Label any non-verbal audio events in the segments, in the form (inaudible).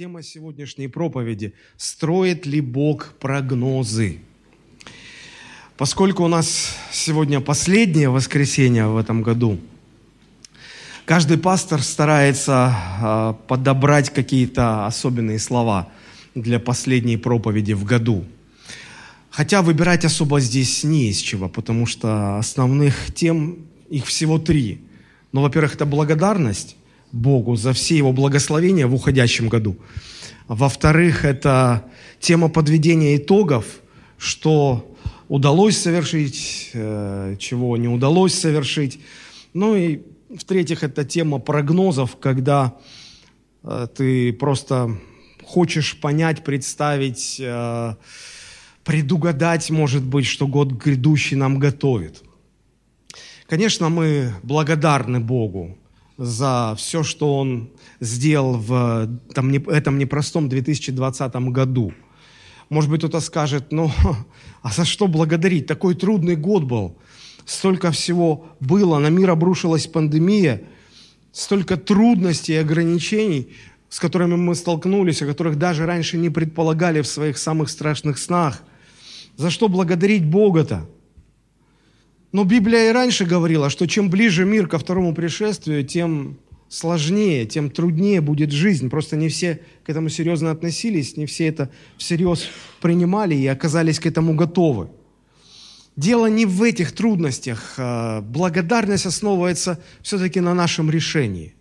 Тема сегодняшней проповеди – «Строит ли Бог прогнозы?» Поскольку у нас сегодня последнее воскресенье в этом году, каждый пастор старается а, подобрать какие-то особенные слова для последней проповеди в году. Хотя выбирать особо здесь не из чего, потому что основных тем, их всего три. Но, во-первых, это благодарность, Богу за все Его благословения в уходящем году. Во-вторых, это тема подведения итогов, что удалось совершить, э, чего не удалось совершить. Ну и в-третьих, это тема прогнозов, когда э, ты просто хочешь понять, представить, э, предугадать, может быть, что год грядущий нам готовит. Конечно, мы благодарны Богу за все, что Он сделал в там, этом непростом 2020 году. Может быть, кто-то скажет, ну, (laughs) а за что благодарить? Такой трудный год был. Столько всего было, на мир обрушилась пандемия, столько трудностей и ограничений, с которыми мы столкнулись, о которых даже раньше не предполагали в своих самых страшных снах. За что благодарить Бога-то? Но Библия и раньше говорила, что чем ближе мир ко второму пришествию, тем сложнее, тем труднее будет жизнь. Просто не все к этому серьезно относились, не все это всерьез принимали и оказались к этому готовы. Дело не в этих трудностях. А благодарность основывается все-таки на нашем решении.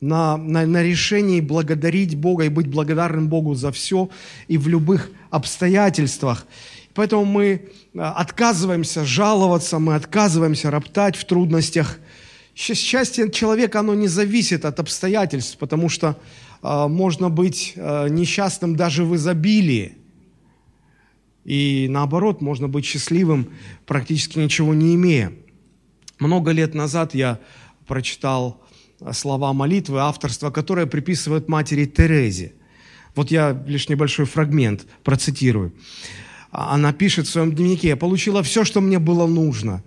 На, на, на решении благодарить Бога и быть благодарным Богу за все и в любых обстоятельствах. Поэтому мы а, отказываемся жаловаться, мы отказываемся роптать в трудностях. Счастье человека, оно не зависит от обстоятельств, потому что э, можно быть э, несчастным даже в изобилии. И наоборот, можно быть счастливым, практически ничего не имея. Много лет назад я прочитал слова молитвы, авторство которое приписывают матери Терезе. Вот я лишь небольшой фрагмент процитирую. А, она пишет в своем дневнике, «Я получила все, что мне было нужно.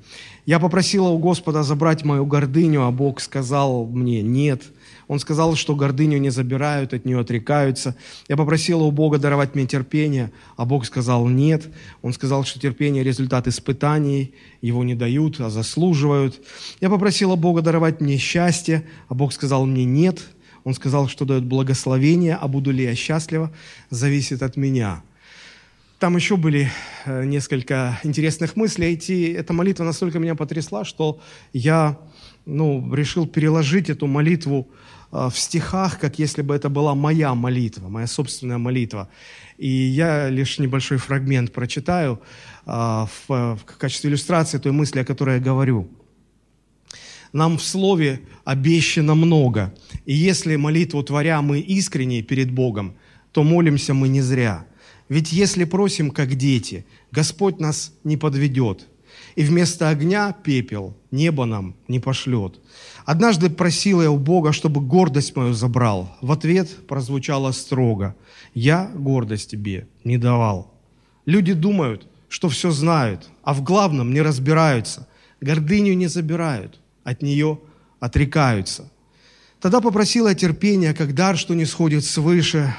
Я попросила у Господа забрать мою гордыню, а Бог сказал мне «нет». Он сказал, что гордыню не забирают, от нее отрекаются. Я попросила у Бога даровать мне терпение, а Бог сказал «нет». Он сказал, что терпение – результат испытаний, его не дают, а заслуживают. Я попросила Бога даровать мне счастье, а Бог сказал мне «нет». Он сказал, что дает благословение, а буду ли я счастлива, зависит от меня. Там еще были э, несколько интересных мыслей. И эта молитва настолько меня потрясла, что я ну, решил переложить эту молитву э, в стихах, как если бы это была моя молитва, моя собственная молитва. И я лишь небольшой фрагмент прочитаю э, в, качестве иллюстрации той мысли, о которой я говорю. Нам в слове обещано много. И если молитву творя мы искренне перед Богом, то молимся мы не зря – ведь если просим, как дети, Господь нас не подведет, и вместо огня пепел небо нам не пошлет. Однажды просил я у Бога, чтобы гордость мою забрал. В ответ прозвучало строго. Я гордость тебе не давал. Люди думают, что все знают, а в главном не разбираются. Гордыню не забирают, от нее отрекаются. Тогда попросила терпения, как дар, что не сходит свыше,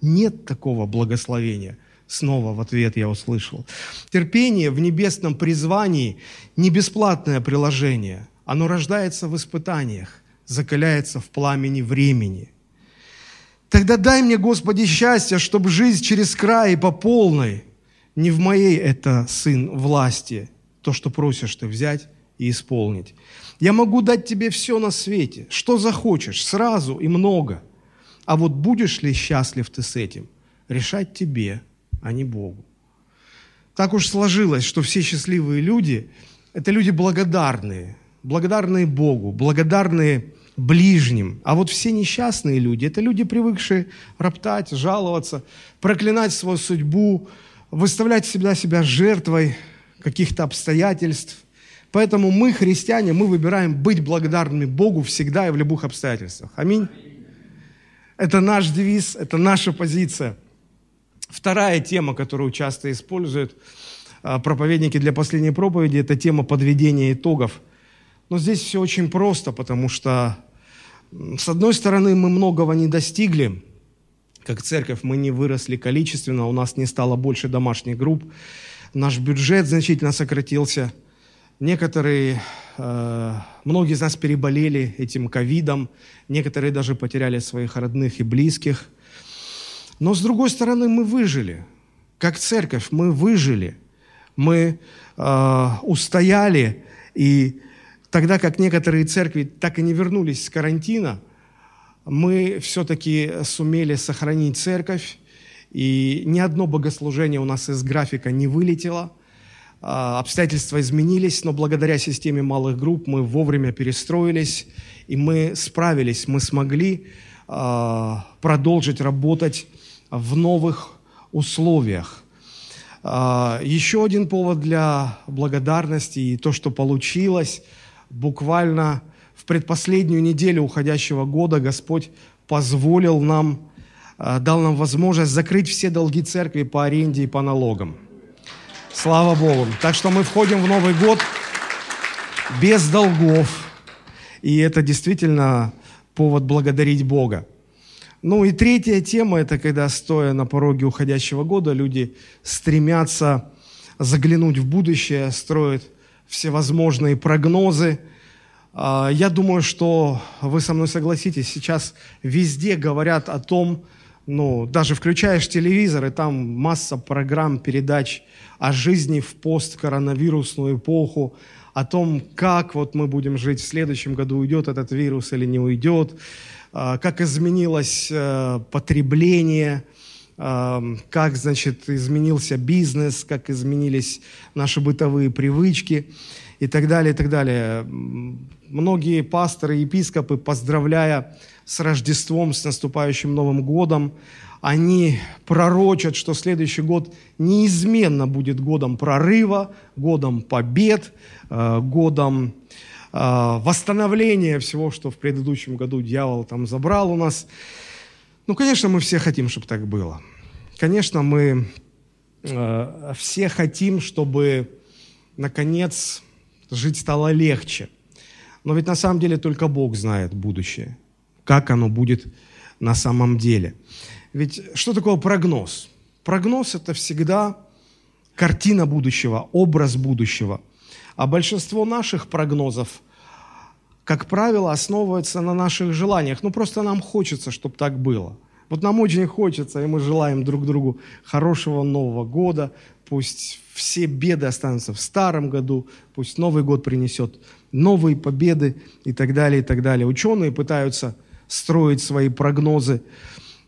нет такого благословения. Снова в ответ я услышал. Терпение в небесном призвании не бесплатное приложение. Оно рождается в испытаниях, закаляется в пламени времени. Тогда дай мне, Господи, счастье, чтобы жизнь через край и по полной, не в моей это, сын, власти, то, что просишь ты взять и исполнить. Я могу дать тебе все на свете, что захочешь, сразу и много – а вот будешь ли счастлив ты с этим, решать тебе, а не Богу. Так уж сложилось, что все счастливые люди – это люди благодарные, благодарные Богу, благодарные ближним. А вот все несчастные люди – это люди, привыкшие роптать, жаловаться, проклинать свою судьбу, выставлять себя себя жертвой каких-то обстоятельств. Поэтому мы, христиане, мы выбираем быть благодарными Богу всегда и в любых обстоятельствах. Аминь. Это наш девиз, это наша позиция. Вторая тема, которую часто используют а, проповедники для последней проповеди, это тема подведения итогов. Но здесь все очень просто, потому что, с одной стороны, мы многого не достигли, как церковь, мы не выросли количественно, у нас не стало больше домашних групп, наш бюджет значительно сократился. Некоторые, многие из нас переболели этим ковидом, некоторые даже потеряли своих родных и близких. Но с другой стороны, мы выжили. Как церковь мы выжили. Мы э, устояли. И тогда как некоторые церкви так и не вернулись с карантина, мы все-таки сумели сохранить церковь. И ни одно богослужение у нас из графика не вылетело – обстоятельства изменились, но благодаря системе малых групп мы вовремя перестроились, и мы справились, мы смогли а, продолжить работать в новых условиях. А, еще один повод для благодарности и то, что получилось, буквально в предпоследнюю неделю уходящего года Господь позволил нам, дал нам возможность закрыть все долги церкви по аренде и по налогам – Слава Богу. Так что мы входим в Новый год без долгов. И это действительно повод благодарить Бога. Ну и третья тема, это когда, стоя на пороге уходящего года, люди стремятся заглянуть в будущее, строят всевозможные прогнозы. А, я думаю, что вы со мной согласитесь, сейчас везде говорят о том, ну, даже включаешь телевизор, и там масса программ, передач о жизни в посткоронавирусную эпоху, о том, как вот мы будем жить в следующем году, уйдет этот вирус или не уйдет, а, как изменилось э, потребление, а, как, значит, изменился бизнес, как изменились наши бытовые привычки и так далее, и так далее. Многие пасторы епископы, поздравляя с Рождеством, с наступающим Новым годом. Они пророчат, что следующий год неизменно будет годом прорыва, годом побед, э, годом э, восстановления всего, что в предыдущем году дьявол там забрал у нас. Ну, конечно, мы все хотим, чтобы так было. Конечно, мы э, все хотим, чтобы, наконец, жить стало легче. Но ведь на самом деле только Бог знает будущее как оно будет на самом деле. Ведь что такое прогноз? Прогноз – это всегда картина будущего, образ будущего. А большинство наших прогнозов, как правило, основывается на наших желаниях. Ну, просто нам хочется, чтобы так было. Вот нам очень хочется, и мы желаем друг другу хорошего Нового года. Пусть все беды останутся в старом году, пусть Новый год принесет новые победы и так далее, и так далее. Ученые пытаются – строить свои прогнозы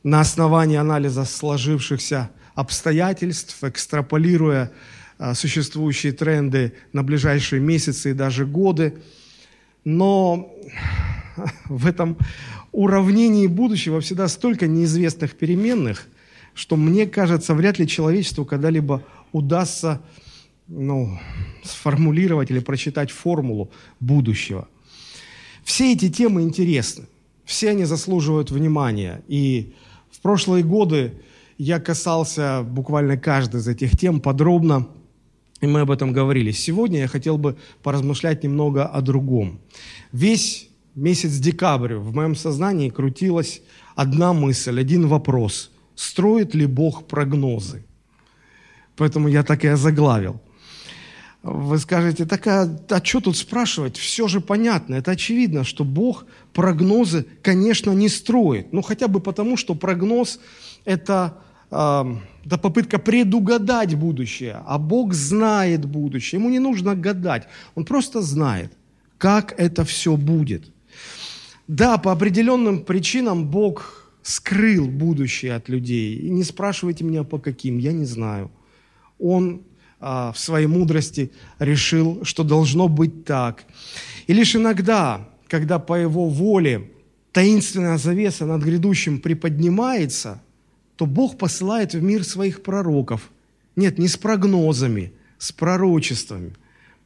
на основании анализа сложившихся обстоятельств, экстраполируя а, существующие тренды на ближайшие месяцы и даже годы. Но (laughs) в этом уравнении будущего всегда столько неизвестных переменных, что мне кажется, вряд ли человечеству когда-либо удастся ну, сформулировать или прочитать формулу будущего. Все эти темы интересны. Все они заслуживают внимания. И в прошлые годы я касался буквально каждой из этих тем подробно, и мы об этом говорили. Сегодня я хотел бы поразмышлять немного о другом. Весь месяц декабрь в моем сознании крутилась одна мысль, один вопрос. Строит ли Бог прогнозы? Поэтому я так и озаглавил – вы скажете, так а, а что тут спрашивать? Все же понятно, это очевидно, что Бог прогнозы, конечно, не строит. Ну, хотя бы потому, что прогноз – это, это попытка предугадать будущее, а Бог знает будущее. Ему не нужно гадать, Он просто знает, как это все будет. Да, по определенным причинам Бог скрыл будущее от людей. И не спрашивайте меня по каким, я не знаю. Он в своей мудрости решил, что должно быть так. И лишь иногда, когда по его воле таинственная завеса над грядущим приподнимается, то Бог посылает в мир своих пророков. Нет, не с прогнозами, с пророчествами.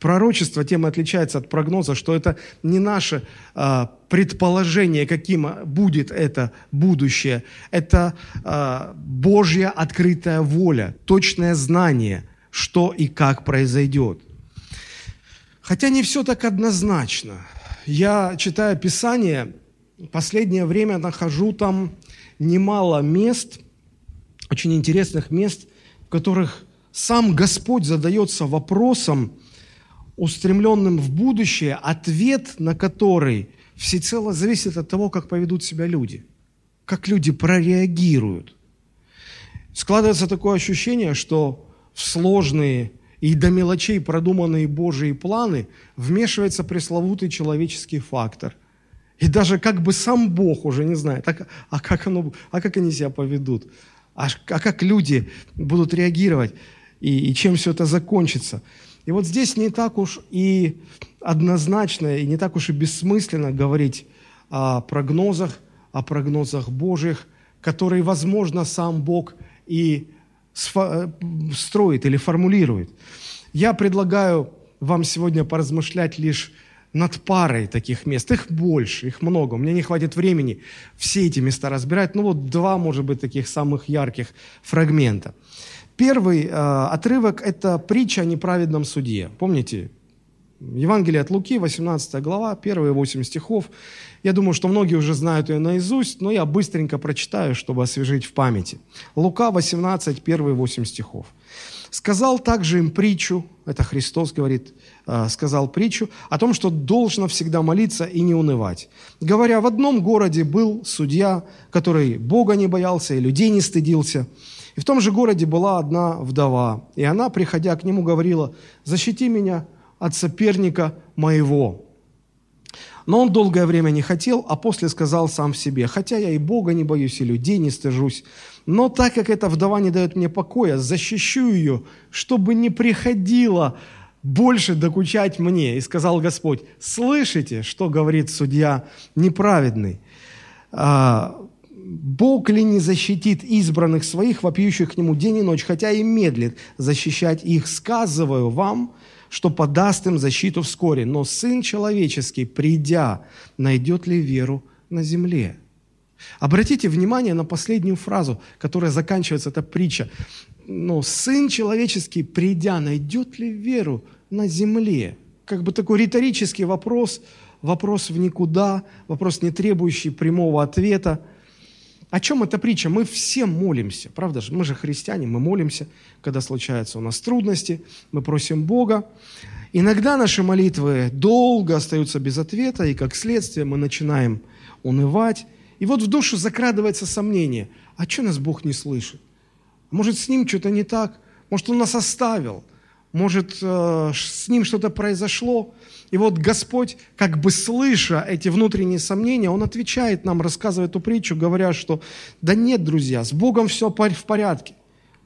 Пророчество тем и отличается от прогноза, что это не наше а, предположение, каким будет это будущее. Это а, Божья открытая воля, точное знание – что и как произойдет. Хотя не все так однозначно. Я читаю Писание, последнее время нахожу там немало мест, очень интересных мест, в которых сам Господь задается вопросом, устремленным в будущее, ответ на который всецело зависит от того, как поведут себя люди, как люди прореагируют. Складывается такое ощущение, что в сложные и до мелочей продуманные Божьи планы вмешивается пресловутый человеческий фактор. И даже как бы сам Бог уже не знает, а, а, как, оно, а как они себя поведут, а, а как люди будут реагировать и, и чем все это закончится. И вот здесь не так уж и однозначно, и не так уж и бессмысленно говорить о прогнозах, о прогнозах Божьих, которые, возможно, сам Бог и строит или формулирует. Я предлагаю вам сегодня поразмышлять лишь над парой таких мест. Их больше, их много. Меня не хватит времени все эти места разбирать. Ну вот два, может быть, таких самых ярких фрагмента. Первый э, отрывок – это притча о неправедном судье. Помните? Евангелие от Луки, 18 глава, первые 8 стихов. Я думаю, что многие уже знают ее наизусть, но я быстренько прочитаю, чтобы освежить в памяти. Лука 18, первые 8 стихов. «Сказал также им притчу, это Христос говорит, э, сказал притчу, о том, что должно всегда молиться и не унывать. Говоря, в одном городе был судья, который Бога не боялся и людей не стыдился – и в том же городе была одна вдова, и она, приходя к нему, говорила, «Защити меня от соперника моего». Но он долгое время не хотел, а после сказал сам в себе, «Хотя я и Бога не боюсь, и людей не стыжусь, но так как эта вдова не дает мне покоя, защищу ее, чтобы не приходила больше докучать мне». И сказал Господь, «Слышите, что говорит судья неправедный?» а, Бог ли не защитит избранных своих, вопиющих к Нему день и ночь, хотя и медлит защищать их, сказываю вам, что подаст им защиту вскоре. Но Сын Человеческий, придя, найдет ли веру на земле? Обратите внимание на последнюю фразу, которая заканчивается эта притча. Но Сын Человеческий, придя, найдет ли веру на земле? Как бы такой риторический вопрос, вопрос в никуда, вопрос, не требующий прямого ответа – о чем эта притча? Мы все молимся, правда же? Мы же христиане, мы молимся, когда случаются у нас трудности, мы просим Бога. Иногда наши молитвы долго остаются без ответа, и как следствие мы начинаем унывать. И вот в душу закрадывается сомнение, а что нас Бог не слышит? Может, с ним что-то не так? Может, он нас оставил? Может, э, с ним что-то произошло? И вот Господь, как бы слыша эти внутренние сомнения, Он отвечает нам, рассказывая эту притчу, говоря, что да нет, друзья, с Богом все в порядке.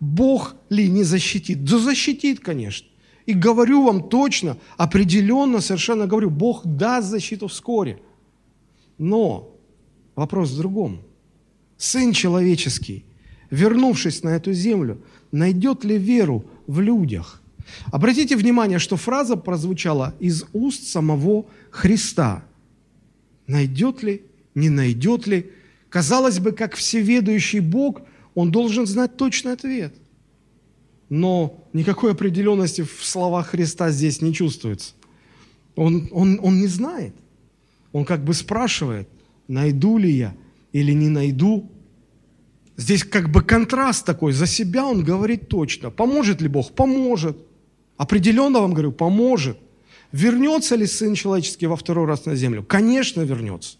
Бог ли не защитит? Да защитит, конечно. И говорю вам точно, определенно, совершенно говорю, Бог даст защиту вскоре. Но вопрос в другом. Сын человеческий, вернувшись на эту землю, найдет ли веру в людях – Обратите внимание, что фраза прозвучала из уст самого Христа. Найдет ли, не найдет ли? Казалось бы, как всеведущий Бог, он должен знать точный ответ. Но никакой определенности в словах Христа здесь не чувствуется. Он, он, он не знает. Он как бы спрашивает, найду ли я или не найду. Здесь как бы контраст такой. За себя он говорит точно. Поможет ли Бог? Поможет. Определенно вам говорю, поможет. Вернется ли Сын Человеческий во второй раз на землю? Конечно, вернется.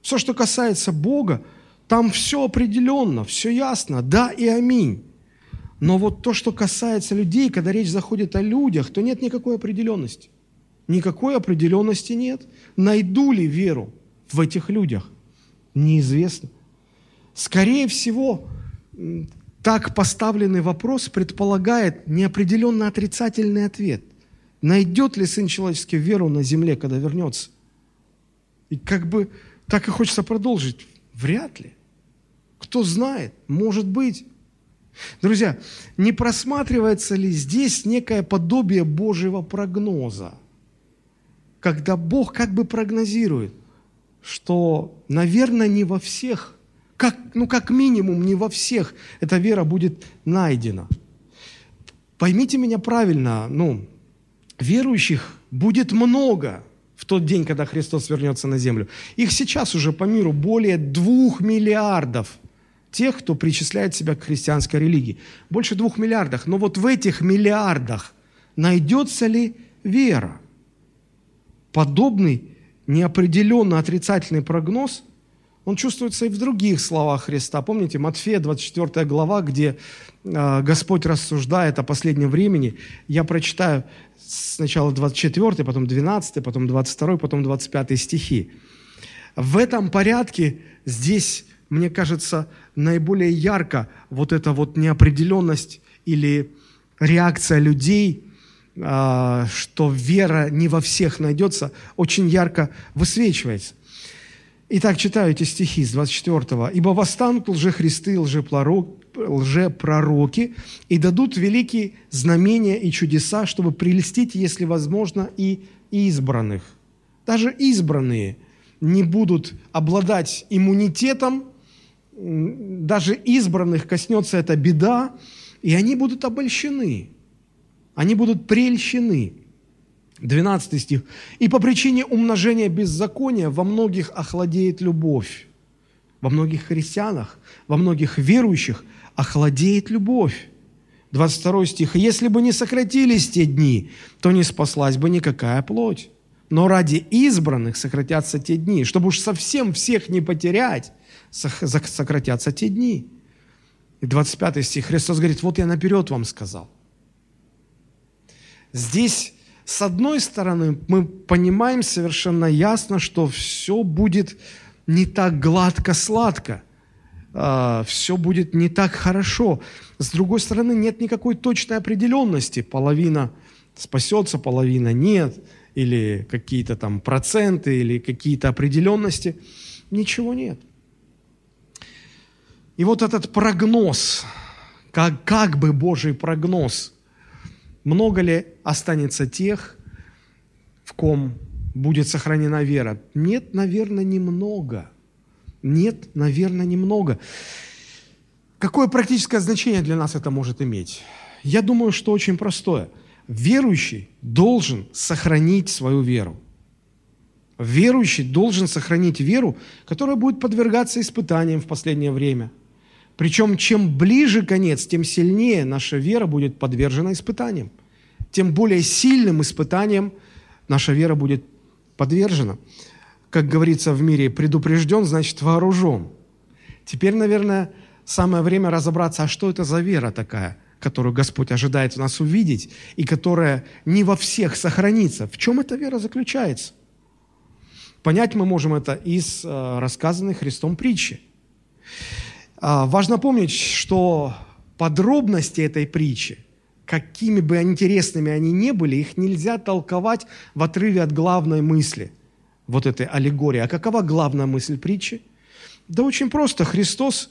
Все, что касается Бога, там все определенно, все ясно, да и аминь. Но вот то, что касается людей, когда речь заходит о людях, то нет никакой определенности. Никакой определенности нет. Найду ли веру в этих людях? Неизвестно. Скорее всего, так поставленный вопрос предполагает неопределенно отрицательный ответ. Найдет ли Сын Человеческий веру на земле, когда вернется? И как бы так и хочется продолжить. Вряд ли. Кто знает, может быть. Друзья, не просматривается ли здесь некое подобие Божьего прогноза? Когда Бог как бы прогнозирует, что, наверное, не во всех как, ну, как минимум, не во всех эта вера будет найдена. Поймите меня правильно, ну, верующих будет много в тот день, когда Христос вернется на землю. Их сейчас уже по миру более двух миллиардов тех, кто причисляет себя к христианской религии. Больше двух миллиардов. Но вот в этих миллиардах найдется ли вера? Подобный неопределенно отрицательный прогноз, он чувствуется и в других словах Христа. Помните, Матфея 24 глава, где э, Господь рассуждает о последнем времени. Я прочитаю сначала 24, потом 12, потом 22, потом 25 стихи. В этом порядке здесь, мне кажется, наиболее ярко вот эта вот неопределенность или реакция людей – а, что вера не во всех найдется, очень ярко высвечивается. Итак, читаю эти стихи с 24. «Ибо восстанут лжехристы, лжепророки, и дадут великие знамения и чудеса, чтобы прелестить, если возможно, и избранных». Даже избранные не будут обладать иммунитетом, даже избранных коснется эта беда, и они будут обольщены – они будут прельщены. 12 стих. «И по причине умножения беззакония во многих охладеет любовь». Во многих христианах, во многих верующих охладеет любовь. 22 стих. «Если бы не сократились те дни, то не спаслась бы никакая плоть. Но ради избранных сократятся те дни. Чтобы уж совсем всех не потерять, сократятся те дни». И 25 стих. Христос говорит, вот я наперед вам сказал. Здесь, с одной стороны, мы понимаем совершенно ясно, что все будет не так гладко-сладко, а, все будет не так хорошо. С другой стороны, нет никакой точной определенности. Половина спасется, половина нет, или какие-то там проценты, или какие-то определенности. Ничего нет. И вот этот прогноз, как, как бы Божий прогноз – много ли останется тех, в ком будет сохранена вера? Нет, наверное, немного. Нет, наверное, немного. Какое практическое значение для нас это может иметь? Я думаю, что очень простое. Верующий должен сохранить свою веру. Верующий должен сохранить веру, которая будет подвергаться испытаниям в последнее время. Причем, чем ближе конец, тем сильнее наша вера будет подвержена испытаниям тем более сильным испытанием наша вера будет подвержена. Как говорится в мире, предупрежден, значит вооружен. Теперь, наверное, самое время разобраться, а что это за вера такая, которую Господь ожидает в нас увидеть, и которая не во всех сохранится. В чем эта вера заключается? Понять мы можем это из э, рассказанной Христом притчи. Э, важно помнить, что подробности этой притчи – какими бы интересными они ни были, их нельзя толковать в отрыве от главной мысли вот этой аллегории. А какова главная мысль притчи? Да очень просто. Христос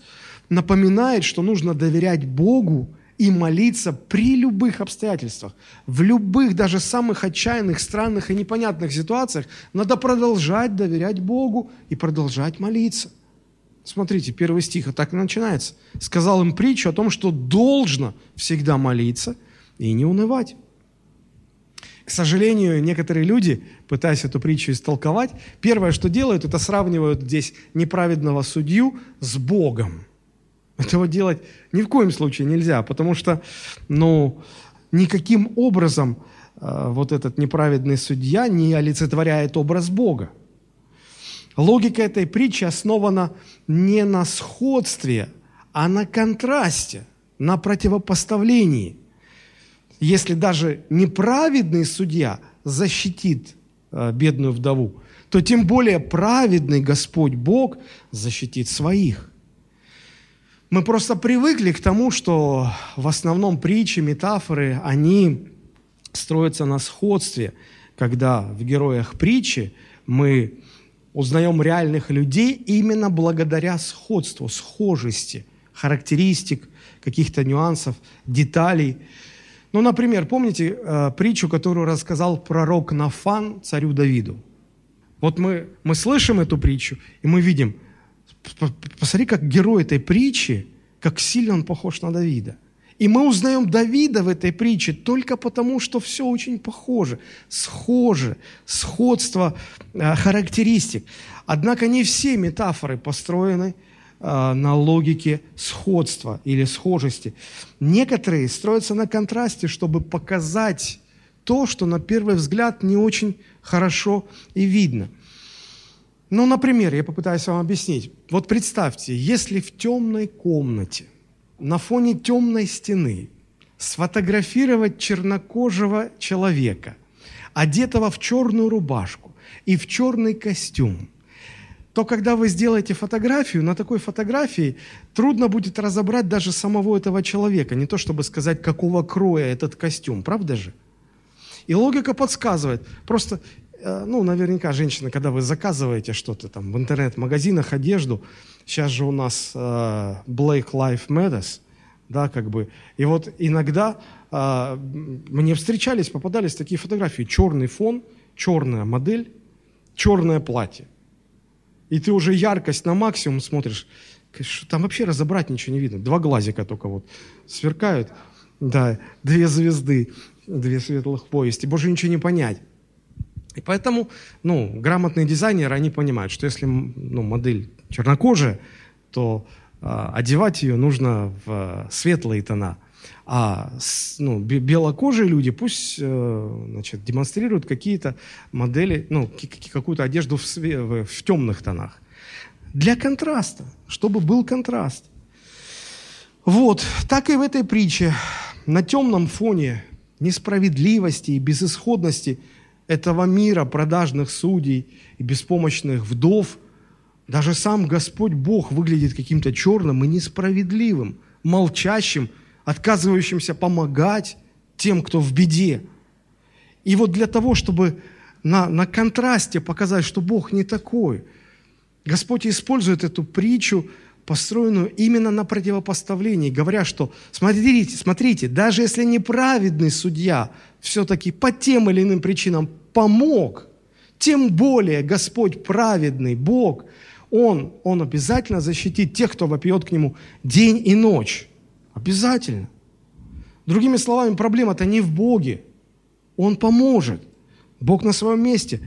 напоминает, что нужно доверять Богу и молиться при любых обстоятельствах. В любых, даже самых отчаянных, странных и непонятных ситуациях надо продолжать доверять Богу и продолжать молиться. Смотрите, первый стих, а так и начинается. Сказал им притчу о том, что должно всегда молиться – и не унывать. К сожалению, некоторые люди, пытаясь эту притчу истолковать, первое, что делают, это сравнивают здесь неправедного судью с Богом. Этого делать ни в коем случае нельзя, потому что, ну, никаким образом э, вот этот неправедный судья не олицетворяет образ Бога. Логика этой притчи основана не на сходстве, а на контрасте, на противопоставлении – если даже неправедный судья защитит э, бедную вдову, то тем более праведный Господь Бог защитит своих. Мы просто привыкли к тому, что в основном притчи, метафоры, они строятся на сходстве, когда в героях притчи мы узнаем реальных людей именно благодаря сходству, схожести, характеристик, каких-то нюансов, деталей – ну, например, помните э, притчу, которую рассказал пророк Нафан царю Давиду? Вот мы, мы слышим эту притчу, и мы видим, посмотри, как герой этой притчи, как сильно он похож на Давида. И мы узнаем Давида в этой притче только потому, что все очень похоже, схоже, сходство э, характеристик. Однако не все метафоры построены э, на логике сходства или схожести. Некоторые строятся на контрасте, чтобы показать то, что на первый взгляд не очень хорошо и видно. Ну, например, я попытаюсь вам объяснить. Вот представьте, если в темной комнате, на фоне темной стены, сфотографировать чернокожего человека, одетого в черную рубашку и в черный костюм, то когда вы сделаете фотографию, на такой фотографии трудно будет разобрать даже самого этого человека, не то чтобы сказать, какого кроя этот костюм, правда же? И логика подсказывает. Просто, э, ну, наверняка, женщины, когда вы заказываете что-то там в интернет-магазинах, одежду, сейчас же у нас э, Black Lives Matters, да, как бы. И вот иногда э, мне встречались, попадались такие фотографии. Черный фон, черная модель, черное платье. И ты уже яркость на максимум смотришь. Там вообще разобрать ничего не видно. Два глазика только вот сверкают. Да, две звезды две светлых повести, больше ничего не понять. И поэтому, ну, грамотные дизайнеры, они понимают, что если ну, модель чернокожая, то э, одевать ее нужно в светлые тона. А ну, белокожие люди пусть э, значит, демонстрируют какие-то модели, ну, какую-то одежду в, в, в темных тонах. Для контраста, чтобы был контраст. Вот, так и в этой притче. На темном фоне несправедливости и безысходности этого мира, продажных судей и беспомощных вдов, даже сам Господь Бог выглядит каким-то черным и несправедливым, молчащим, отказывающимся помогать тем, кто в беде. И вот для того, чтобы на, на контрасте показать, что Бог не такой, Господь использует эту притчу – построенную именно на противопоставлении, говоря, что смотрите, смотрите, даже если неправедный судья все-таки по тем или иным причинам помог, тем более Господь праведный, Бог, Он, Он обязательно защитит тех, кто вопьет к Нему день и ночь. Обязательно. Другими словами, проблема-то не в Боге. Он поможет. Бог на своем месте.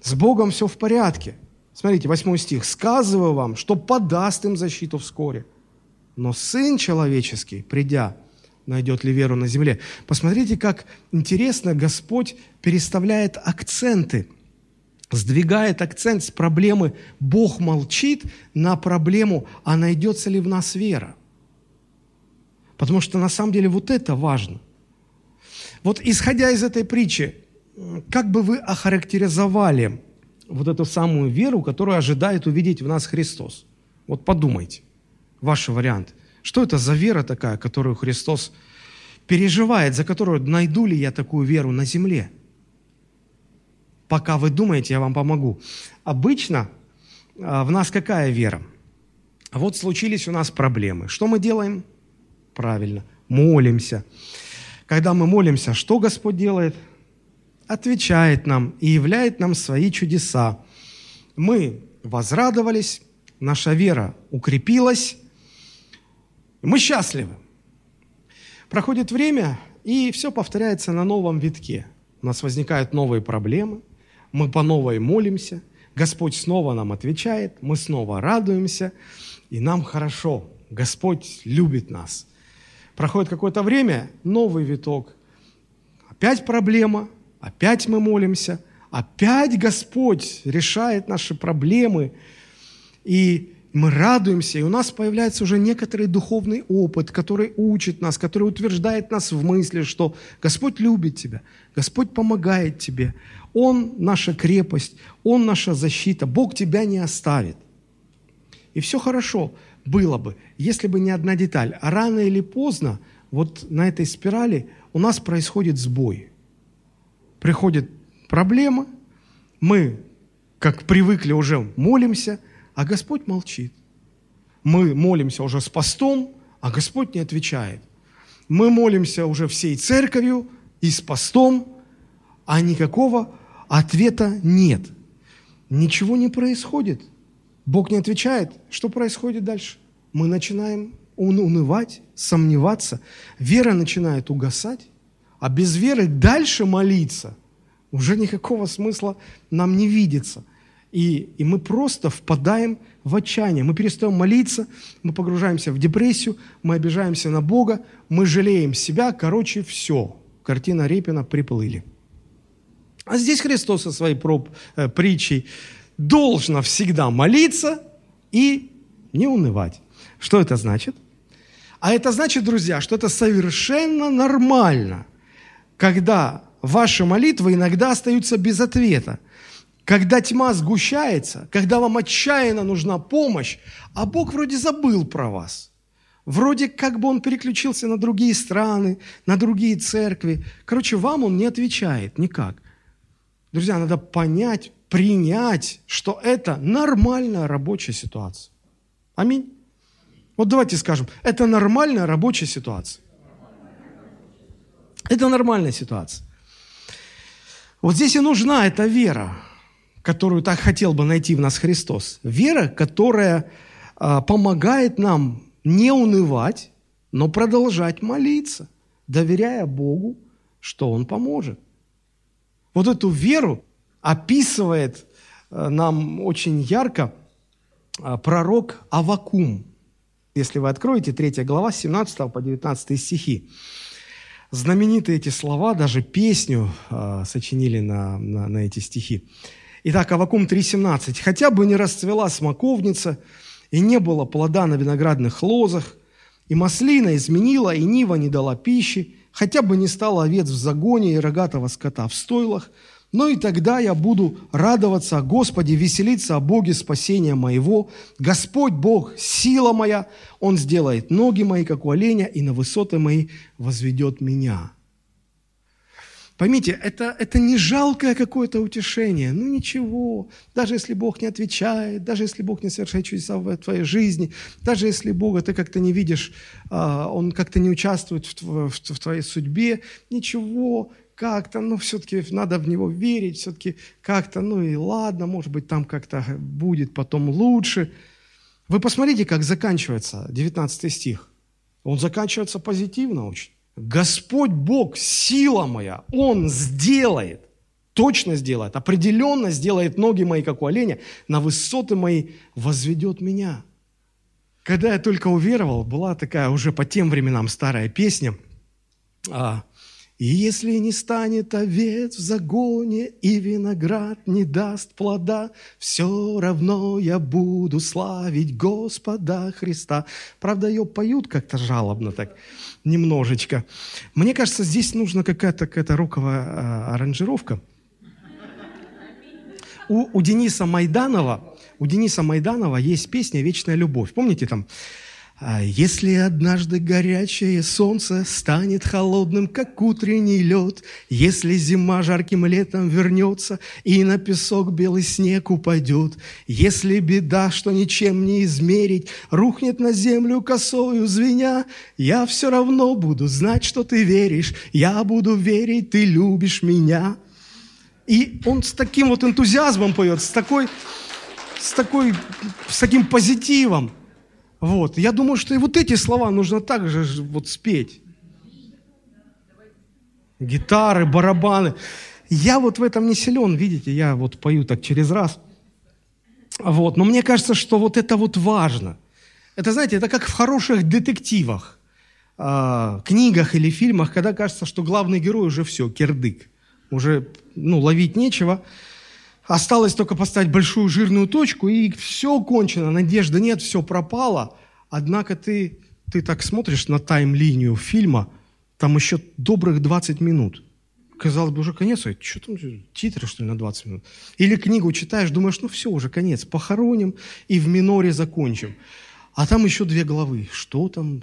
С Богом все в порядке – Смотрите, 8 стих. «Сказываю вам, что подаст им защиту вскоре. Но Сын Человеческий, придя, найдет ли веру на земле?» Посмотрите, как интересно Господь переставляет акценты, сдвигает акцент с проблемы «Бог молчит» на проблему «А найдется ли в нас вера?» Потому что на самом деле вот это важно. Вот исходя из этой притчи, как бы вы охарактеризовали вот эту самую веру, которую ожидает увидеть в нас Христос. Вот подумайте, ваши варианты. Что это за вера такая, которую Христос переживает, за которую найду ли я такую веру на земле? Пока вы думаете, я вам помогу. Обычно а, в нас какая вера? Вот случились у нас проблемы. Что мы делаем? Правильно, молимся. Когда мы молимся, что Господь делает? Отвечает нам и являет нам свои чудеса. Мы возрадовались, наша вера укрепилась, мы счастливы. Проходит время, и все повторяется на новом витке. У нас возникают новые проблемы, мы по новой молимся, Господь снова нам отвечает, мы снова радуемся, и нам хорошо. Господь любит нас. Проходит какое-то время, новый виток. Опять проблема, Опять мы молимся, опять Господь решает наши проблемы, и мы радуемся, и у нас появляется уже некоторый духовный опыт, который учит нас, который утверждает нас в мысли, что Господь любит тебя, Господь помогает тебе, Он наша крепость, Он наша защита, Бог тебя не оставит. И все хорошо было бы, если бы не одна деталь. А рано или поздно вот на этой спирали у нас происходит сбой – приходит проблема, мы, как привыкли, уже молимся, а Господь молчит. Мы молимся уже с постом, а Господь не отвечает. Мы молимся уже всей церковью и с постом, а никакого ответа нет. Ничего не происходит. Бог не отвечает. Что происходит дальше? Мы начинаем унывать, сомневаться. Вера начинает угасать. А без веры дальше молиться уже никакого смысла нам не видится. И, и мы просто впадаем в отчаяние. Мы перестаем молиться, мы погружаемся в депрессию, мы обижаемся на Бога, мы жалеем себя. Короче, все. Картина Репина приплыли. А здесь Христос со своей проб, э, притчей должно всегда молиться и не унывать. Что это значит? А это значит, друзья, что это совершенно нормально, когда ваши молитвы иногда остаются без ответа. Когда тьма сгущается, когда вам отчаянно нужна помощь, а Бог вроде забыл про вас. Вроде как бы Он переключился на другие страны, на другие церкви. Короче, вам Он не отвечает никак. Друзья, надо понять, принять, что это нормальная рабочая ситуация. Аминь. Вот давайте скажем, это нормальная рабочая ситуация. Это нормальная ситуация. Вот здесь и нужна эта вера, которую так хотел бы найти в нас Христос. Вера, которая э, помогает нам не унывать, но продолжать молиться, доверяя Богу, что Он поможет. Вот эту веру описывает э, нам очень ярко э, пророк Авакум. Если вы откроете 3 глава, 17 по 19 стихи. Знаменитые эти слова, даже песню э, сочинили на, на, на эти стихи. Итак, Авакум 3.17. «Хотя бы не расцвела смоковница, и не было плода на виноградных лозах, и маслина изменила, и нива не дала пищи, хотя бы не стало овец в загоне и рогатого скота в стойлах, но и тогда я буду радоваться о Господе, веселиться о Боге спасения моего. Господь Бог, сила моя, Он сделает ноги мои, как у оленя, и на высоты мои возведет меня». Поймите, это, это не жалкое какое-то утешение. Ну ничего, даже если Бог не отвечает, даже если Бог не совершает чудеса в твоей жизни, даже если Бога ты как-то не видишь, а, Он как-то не участвует в твоей судьбе, ничего, как-то, ну, все-таки надо в него верить, все-таки как-то, ну и ладно, может быть, там как-то будет потом лучше. Вы посмотрите, как заканчивается 19 стих. Он заканчивается позитивно очень. Господь Бог, сила моя, Он сделает, точно сделает, определенно сделает ноги мои, как у оленя, на высоты мои возведет меня. Когда я только уверовал, была такая уже по тем временам старая песня а, – и если не станет овец в загоне, и виноград не даст плода, все равно я буду славить Господа Христа. Правда, ее поют как-то жалобно так, немножечко. Мне кажется, здесь нужна какая-то какая роковая а, аранжировка. У, у Дениса Майданова, у Дениса Майданова есть песня «Вечная любовь». Помните там? А если однажды горячее солнце станет холодным, как утренний лед, если зима жарким летом вернется и на песок белый снег упадет, если беда, что ничем не измерить, рухнет на землю косою звеня, я все равно буду знать, что ты веришь, я буду верить, ты любишь меня. И он с таким вот энтузиазмом поет, с такой, с такой, с таким позитивом. Вот. Я думаю, что и вот эти слова нужно также вот спеть. Гитары, барабаны. Я вот в этом не силен, видите, я вот пою так через раз. Вот. Но мне кажется, что вот это вот важно. Это, знаете, это как в хороших детективах, э, книгах или фильмах, когда кажется, что главный герой уже все, кирдык. Уже ну, ловить нечего. Осталось только поставить большую жирную точку, и все кончено, надежды нет, все пропало. Однако ты, ты так смотришь на тайм-линию фильма, там еще добрых 20 минут. Казалось бы, уже конец. А что там, титры, что ли, на 20 минут? Или книгу читаешь, думаешь, ну все, уже конец. Похороним и в миноре закончим. А там еще две главы. Что там?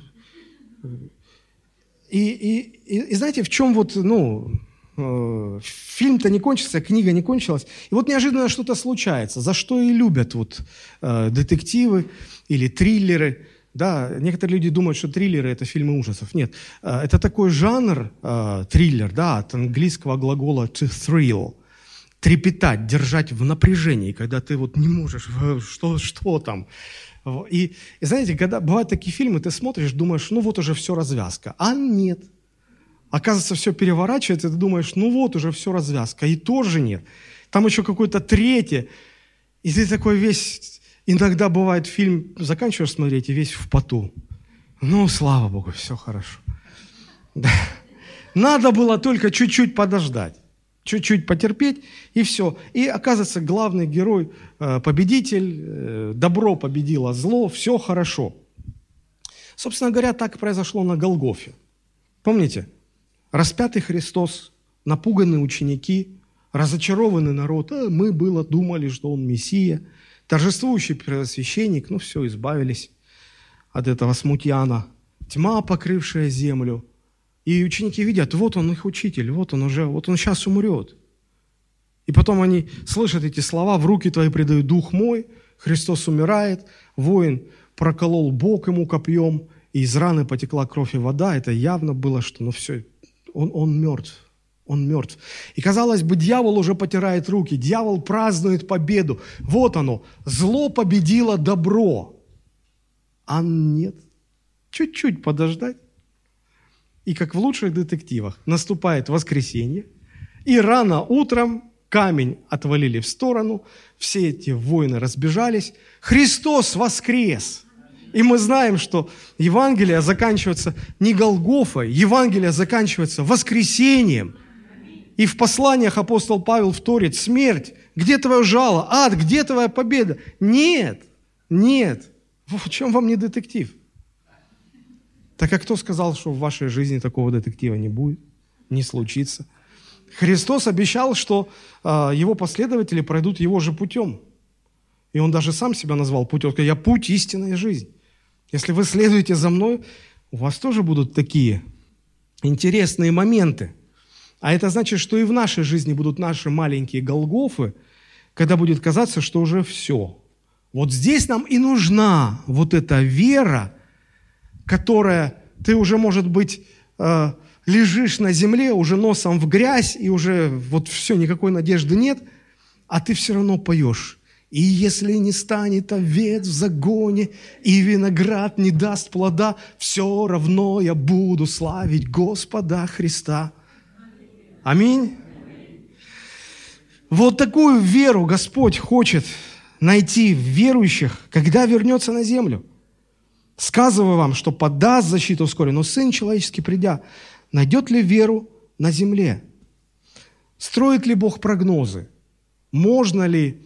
И, и, и, и знаете, в чем вот, ну, фильм-то не кончился, книга не кончилась. И вот неожиданно что-то случается, за что и любят вот э, детективы или триллеры. Да, некоторые люди думают, что триллеры – это фильмы ужасов. Нет, э, это такой жанр, э, триллер, да, от английского глагола to thrill – трепетать, держать в напряжении, когда ты вот не можешь, что, что там. И, и знаете, когда бывают такие фильмы, ты смотришь, думаешь, ну вот уже все развязка. А нет – Оказывается, все переворачивается, и ты думаешь, ну вот уже все развязка. И тоже нет. Там еще какое-то третье. И ты такой весь, иногда бывает фильм, заканчиваешь смотреть и весь в поту. Ну, слава Богу, все хорошо. Да. Надо было только чуть-чуть подождать, чуть-чуть потерпеть, и все. И оказывается, главный герой, э, победитель, э, добро победило зло, все хорошо. Собственно говоря, так произошло на Голгофе. Помните? Распятый Христос, напуганные ученики, разочарованный народ. А мы было думали, что он Мессия. Торжествующий первосвященник, ну все, избавились от этого смутьяна. Тьма, покрывшая землю – и ученики видят, вот он их учитель, вот он уже, вот он сейчас умрет. И потом они слышат эти слова, в руки твои предаю дух мой, Христос умирает, воин проколол бок ему копьем, и из раны потекла кровь и вода. Это явно было, что ну все, он, он мертв. Он мертв. И казалось бы, дьявол уже потирает руки, дьявол празднует победу. Вот оно, зло победило добро. А нет, чуть-чуть подождать. И как в лучших детективах, наступает воскресенье, и рано утром камень отвалили в сторону, все эти воины разбежались, Христос воскрес. И мы знаем, что Евангелие заканчивается не Голгофой, Евангелие заканчивается воскресением. И в посланиях апостол Павел вторит, смерть, где твое жало? Ад, где твоя победа? Нет, нет. В чем вам не детектив? Так как кто сказал, что в вашей жизни такого детектива не будет, не случится? Христос обещал, что э, его последователи пройдут его же путем. И он даже сам себя назвал путем. Я путь, истинная жизнь. Если вы следуете за мной, у вас тоже будут такие интересные моменты. А это значит, что и в нашей жизни будут наши маленькие Голгофы, когда будет казаться, что уже все. Вот здесь нам и нужна вот эта вера, которая ты уже, может быть, э, лежишь на земле, уже носом в грязь, и уже вот все, никакой надежды нет, а ты все равно поешь. И если не станет овец в загоне, и виноград не даст плода, все равно я буду славить Господа Христа. Аминь. Вот такую веру Господь хочет найти в верующих, когда вернется на землю – Сказываю вам, что подаст защиту вскоре, но Сын Человеческий, придя, найдет ли веру на земле? Строит ли Бог прогнозы? Можно ли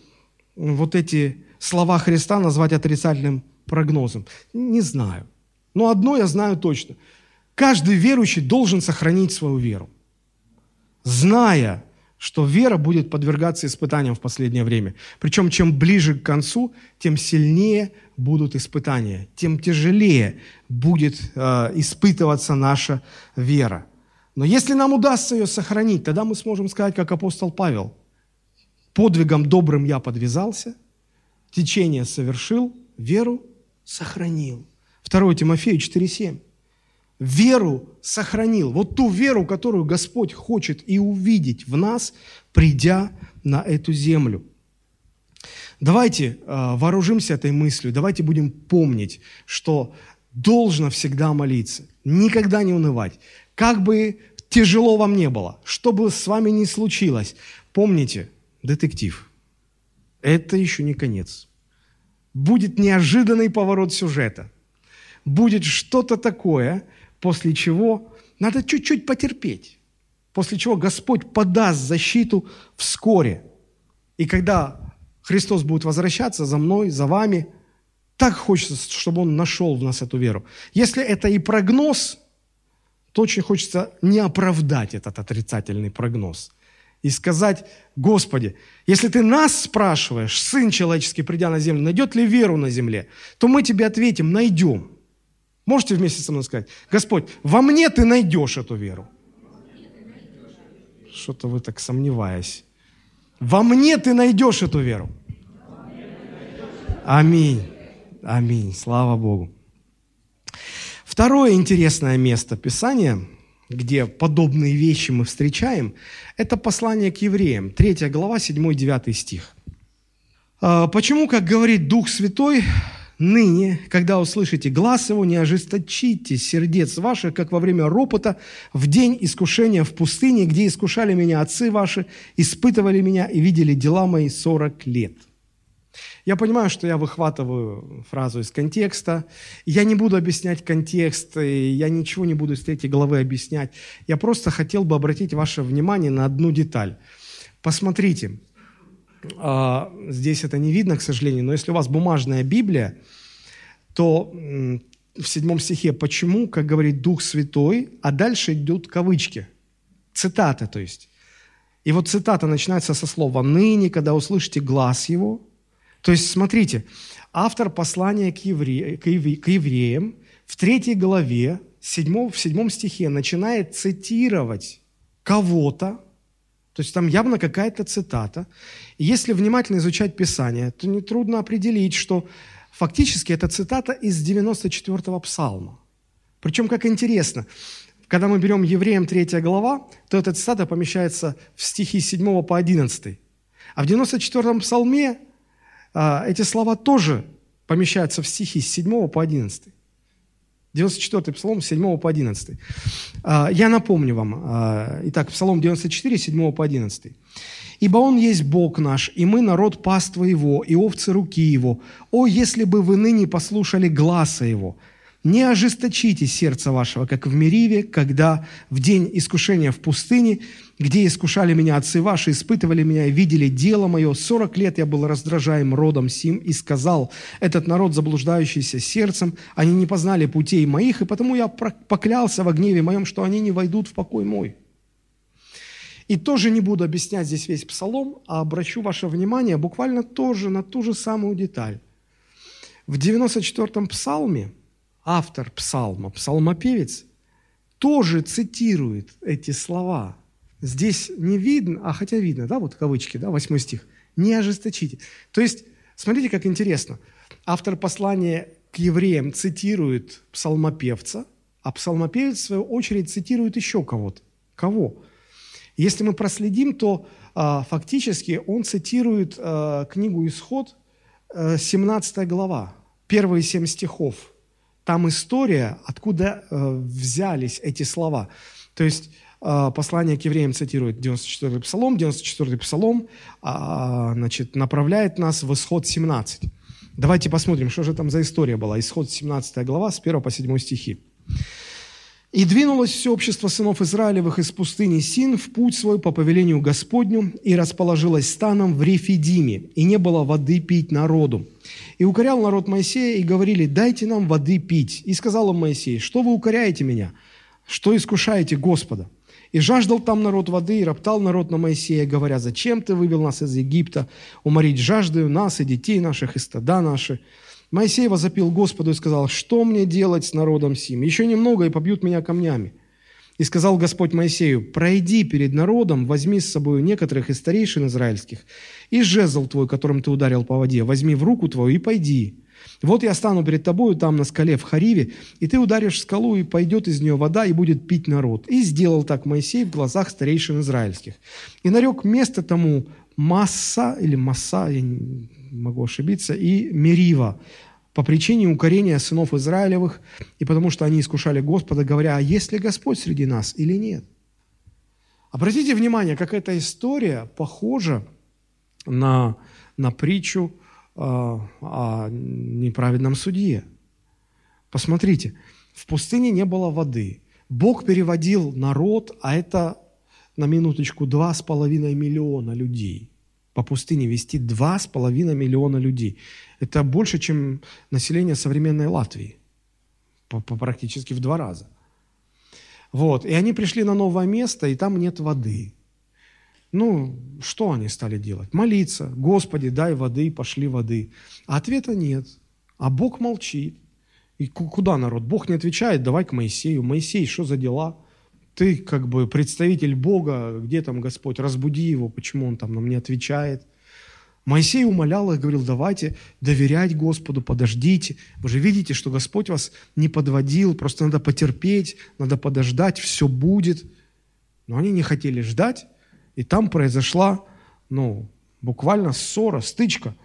вот эти слова Христа назвать отрицательным прогнозом? Не знаю. Но одно я знаю точно. Каждый верующий должен сохранить свою веру. Зная, что вера будет подвергаться испытаниям в последнее время. Причем чем ближе к концу, тем сильнее будут испытания, тем тяжелее будет э, испытываться наша вера. Но если нам удастся ее сохранить, тогда мы сможем сказать, как апостол Павел, подвигом добрым я подвязался, течение совершил, веру сохранил. 2 Тимофею 4,7 веру сохранил. Вот ту веру, которую Господь хочет и увидеть в нас, придя на эту землю. Давайте э, вооружимся этой мыслью, давайте будем помнить, что должно всегда молиться, никогда не унывать. Как бы тяжело вам не было, что бы с вами ни случилось, помните, детектив, это еще не конец. Будет неожиданный поворот сюжета. Будет что-то такое, после чего надо чуть-чуть потерпеть, после чего Господь подаст защиту вскоре. И когда Христос будет возвращаться за мной, за вами, так хочется, чтобы Он нашел в нас эту веру. Если это и прогноз, то очень хочется не оправдать этот отрицательный прогноз и сказать, Господи, если Ты нас спрашиваешь, Сын человеческий, придя на землю, найдет ли веру на земле, то мы Тебе ответим, найдем. Можете вместе со мной сказать, Господь, во мне Ты найдешь эту веру. Что-то вы так сомневаясь. Во мне Ты найдешь эту веру. Аминь. Аминь. Слава Богу. Второе интересное место Писания, где подобные вещи мы встречаем, это послание к евреям, 3 глава, 7-9 стих. А, почему, как говорит Дух Святой, Ныне, когда услышите глаз его, не ожесточите сердец ваших, как во время ропота, в день искушения в пустыне, где искушали меня отцы ваши, испытывали меня и видели дела мои сорок лет. Я понимаю, что я выхватываю фразу из контекста. Я не буду объяснять контекст, и я ничего не буду из третьей главы объяснять. Я просто хотел бы обратить ваше внимание на одну деталь. Посмотрите, а, здесь это не видно, к сожалению, но если у вас бумажная Библия, то в седьмом стихе «почему», как говорит Дух Святой, а дальше идут кавычки, цитата, то есть. И вот цитата начинается со слова «ныне, когда услышите глаз его». То есть, смотрите, автор послания к, евре... к, евре... к евреям в третьей главе, седьмом... в седьмом стихе начинает цитировать кого-то, то есть там явно какая-то цитата. И если внимательно изучать Писание, то нетрудно определить, что фактически это цитата из 94-го псалма. Причем, как интересно, когда мы берем Евреям 3 глава, то эта цитата помещается в стихи 7 по 11. А в 94-м псалме эти слова тоже помещаются в стихи с 7 по 11. 94 псалом, 7 по 11. А, я напомню вам. А, итак, псалом 94, 7 по 11. «Ибо Он есть Бог наш, и мы народ паства Его, и овцы руки Его. О, если бы вы ныне послушали гласа Его! Не ожесточите сердце вашего, как в Мериве, когда в день искушения в пустыне, где искушали меня отцы ваши, испытывали меня, видели дело мое. Сорок лет я был раздражаем родом сим и сказал, этот народ, заблуждающийся сердцем, они не познали путей моих, и потому я поклялся во гневе моем, что они не войдут в покой мой. И тоже не буду объяснять здесь весь псалом, а обращу ваше внимание буквально тоже на ту же самую деталь. В 94-м псалме – автор псалма, псалмопевец, тоже цитирует эти слова. Здесь не видно, а хотя видно, да, вот кавычки, да, восьмой стих. Не ожесточите. То есть, смотрите, как интересно. Автор послания к евреям цитирует псалмопевца, а псалмопевец, в свою очередь, цитирует еще кого-то. Кого? Если мы проследим, то а, фактически он цитирует а, книгу «Исход», а, 17 глава, первые семь стихов – там история, откуда э, взялись эти слова. То есть э, послание к евреям цитирует 94-й псалом, 94-й псалом э, значит, направляет нас в исход 17. Давайте посмотрим, что же там за история была. Исход 17 глава с 1 по 7 стихи. «И двинулось все общество сынов Израилевых из пустыни Син в путь свой по повелению Господню, и расположилось станом в Рефидиме, и не было воды пить народу. И укорял народ Моисея, и говорили, дайте нам воды пить. И сказал им Моисей, что вы укоряете меня? Что искушаете Господа? И жаждал там народ воды, и роптал народ на Моисея, говоря, зачем ты вывел нас из Египта, уморить жаждою нас и детей наших, и стада наши? Моисей возопил Господу и сказал, что мне делать с народом сим? Еще немного, и побьют меня камнями. И сказал Господь Моисею, пройди перед народом, возьми с собой некоторых из старейшин израильских, и жезл твой, которым ты ударил по воде, возьми в руку твою и пойди. Вот я стану перед тобою там на скале в Хариве, и ты ударишь скалу, и пойдет из нее вода, и будет пить народ. И сделал так Моисей в глазах старейшин израильских. И нарек место тому Масса, или Масса, я могу ошибиться, и Мерива, по причине укорения сынов Израилевых, и потому что они искушали Господа, говоря, а есть ли Господь среди нас или нет? Обратите внимание, как эта история похожа на, на притчу э, о неправедном судье. Посмотрите, в пустыне не было воды. Бог переводил народ, а это на минуточку два с половиной миллиона людей – по пустыне вести 2,5 миллиона людей. Это больше, чем население современной Латвии. По, практически в два раза. Вот. И они пришли на новое место, и там нет воды. Ну, что они стали делать? Молиться. Господи, дай воды, пошли воды. А ответа нет. А Бог молчит. И куда народ? Бог не отвечает, давай к Моисею. Моисей, что за дела? Ты как бы представитель Бога, где там Господь, разбуди его, почему он там нам не отвечает. Моисей умолял их, говорил, давайте доверять Господу, подождите. Вы же видите, что Господь вас не подводил, просто надо потерпеть, надо подождать, все будет. Но они не хотели ждать, и там произошла, ну, буквально ссора, стычка.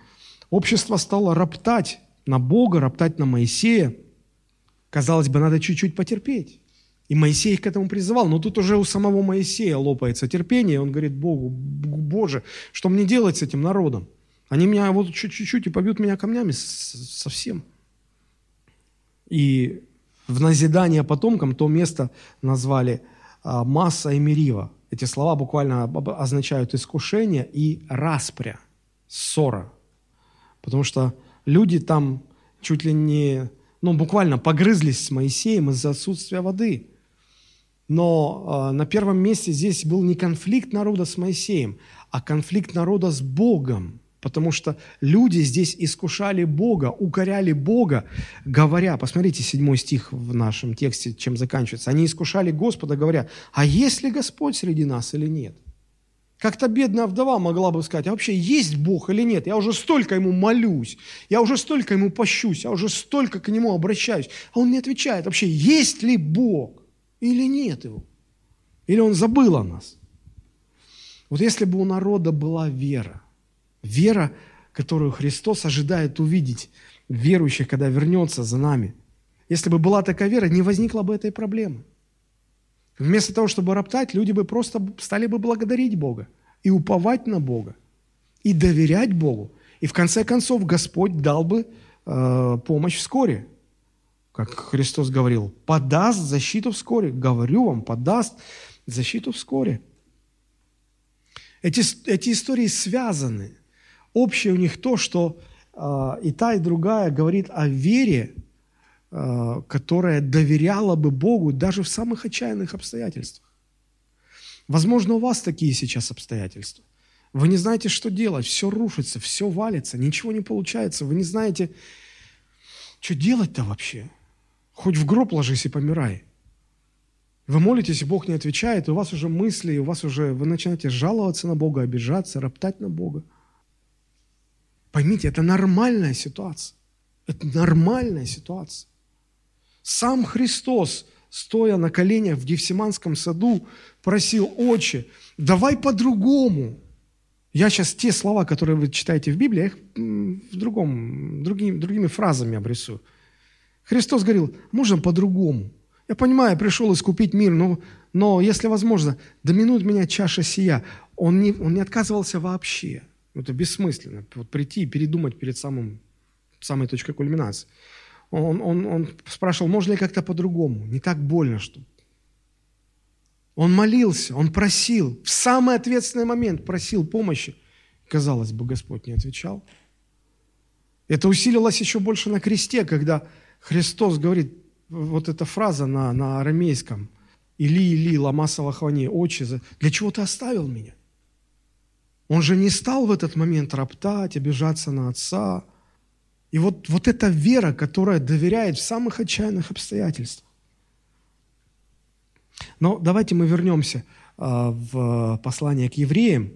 Общество стало роптать на Бога, роптать на Моисея. Казалось бы, надо чуть-чуть потерпеть. И Моисей их к этому призывал. Но тут уже у самого Моисея лопается терпение. Он говорит Богу, Боже, что мне делать с этим народом? Они меня вот чуть-чуть и побьют меня камнями совсем. И в назидание потомкам то место назвали а, Масса и Мерива. Эти слова буквально означают искушение и распря, ссора. Потому что люди там чуть ли не, ну, буквально погрызлись с Моисеем из-за отсутствия воды. Но э, на первом месте здесь был не конфликт народа с Моисеем, а конфликт народа с Богом. Потому что люди здесь искушали Бога, укоряли Бога, говоря, посмотрите, седьмой стих в нашем тексте, чем заканчивается. Они искушали Господа, говоря, а есть ли Господь среди нас или нет? Как-то бедная вдова могла бы сказать, а вообще есть Бог или нет? Я уже столько ему молюсь, я уже столько ему пощусь, я уже столько к нему обращаюсь. А он не отвечает, вообще есть ли Бог или нет его? Или он забыл о нас? Вот если бы у народа была вера, вера, которую Христос ожидает увидеть верующих, когда вернется за нами, если бы была такая вера, не возникла бы этой проблемы. Вместо того, чтобы роптать, люди бы просто стали бы благодарить Бога и уповать на Бога, и доверять Богу. И в конце концов Господь дал бы э, помощь вскоре. Как Христос говорил, подаст защиту вскоре. Говорю вам, подаст защиту вскоре. Эти, эти истории связаны. Общее у них то, что э, и та, и другая говорит о вере, Э, которая доверяла бы Богу даже в самых отчаянных обстоятельствах. Возможно, у вас такие сейчас обстоятельства. Вы не знаете, что делать, все рушится, все валится, ничего не получается, вы не знаете, что делать-то вообще. Хоть в гроб ложись и помирай. Вы молитесь, и Бог не отвечает, и у вас уже мысли, и у вас уже, вы начинаете жаловаться на Бога, обижаться, роптать на Бога. Поймите, это нормальная ситуация. Это нормальная ситуация. Сам Христос, стоя на коленях в Гефсиманском саду, просил, «Отче, давай по-другому». Я сейчас те слова, которые вы читаете в Библии, я их в другом, другими, другими фразами обрисую. Христос говорил, можно по-другому. Я понимаю, я пришел искупить мир, но, но если возможно, доминует меня чаша сия. Он не, он не отказывался вообще. Это бессмысленно. Вот прийти и передумать перед самым, самой точкой кульминации он, он, он спрашивал, можно ли как-то по-другому, не так больно, что он молился, он просил, в самый ответственный момент просил помощи. Казалось бы, Господь не отвечал. Это усилилось еще больше на кресте, когда Христос говорит, вот эта фраза на, на арамейском, «Или, или, лама салахвани, отче, для чего ты оставил меня?» Он же не стал в этот момент роптать, обижаться на отца, и вот, вот эта вера, которая доверяет в самых отчаянных обстоятельствах. Но давайте мы вернемся а, в послание к евреям.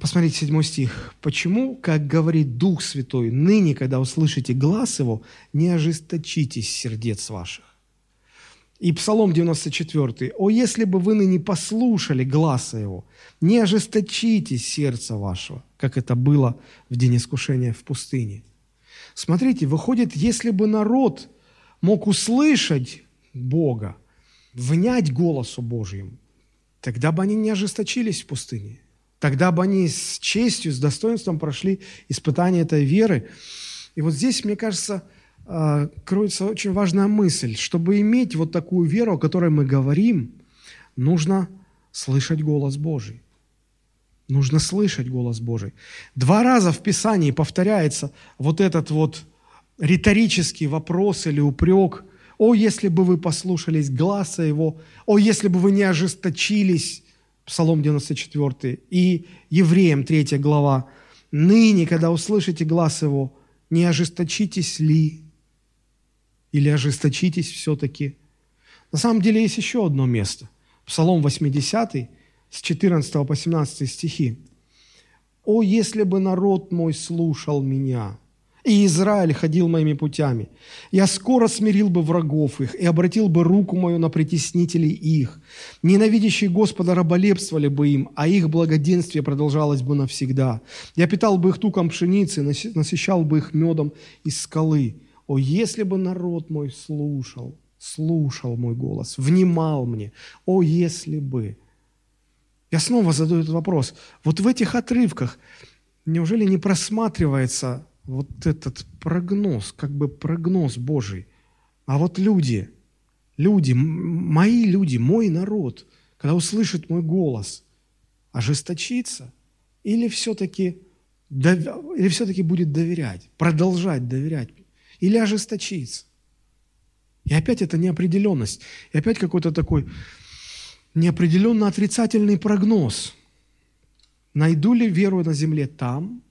Посмотрите, седьмой стих. «Почему, как говорит Дух Святой, ныне, когда услышите глаз Его, не ожесточитесь сердец ваших?» И Псалом 94. «О, если бы вы ныне послушали гласа Его, не ожесточитесь сердца вашего, как это было в день искушения в пустыне». Смотрите, выходит, если бы народ мог услышать Бога, внять голосу Божьему, тогда бы они не ожесточились в пустыне. Тогда бы они с честью, с достоинством прошли испытание этой веры. И вот здесь, мне кажется, а, кроется очень важная мысль. Чтобы иметь вот такую веру, о которой мы говорим, нужно слышать голос Божий. Нужно слышать голос Божий. Два раза в Писании повторяется вот этот вот риторический вопрос или упрек. «О, если бы вы послушались глаза Его! О, если бы вы не ожесточились!» Псалом 94. И Евреям 3 глава. «Ныне, когда услышите глаз Его, не ожесточитесь ли?» Или ожесточитесь все-таки? На самом деле есть еще одно место. Псалом 80 с 14 по 17 стихи. «О, если бы народ мой слушал меня, и Израиль ходил моими путями, я скоро смирил бы врагов их и обратил бы руку мою на притеснителей их. Ненавидящие Господа раболепствовали бы им, а их благоденствие продолжалось бы навсегда. Я питал бы их туком пшеницы, насыщал бы их медом из скалы. О, если бы народ мой слушал, слушал мой голос, внимал мне, о, если бы!» Я снова задаю этот вопрос. Вот в этих отрывках неужели не просматривается вот этот прогноз, как бы прогноз Божий? А вот люди, люди, мои люди, мой народ, когда услышит мой голос, ожесточится или все-таки или все-таки будет доверять, продолжать доверять, или ожесточиться. И опять это неопределенность, и опять какой-то такой неопределенно отрицательный прогноз. Найду ли веру на земле там,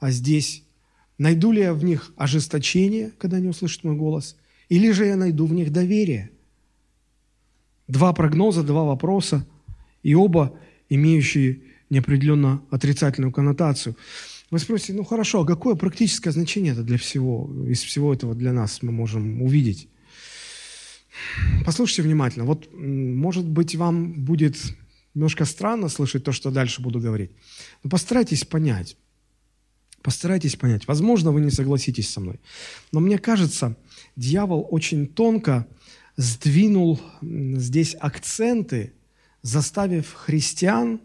а здесь? Найду ли я в них ожесточение, когда они услышат мой голос? Или же я найду в них доверие? Два прогноза, два вопроса, и оба имеющие неопределенно отрицательную коннотацию. Вы спросите, ну хорошо, а какое практическое значение это для всего, из всего этого для нас мы можем увидеть? Послушайте внимательно. Вот, может быть, вам будет немножко странно слышать то, что дальше буду говорить. Но постарайтесь понять. Постарайтесь понять. Возможно, вы не согласитесь со мной. Но мне кажется, дьявол очень тонко сдвинул здесь акценты, заставив христиан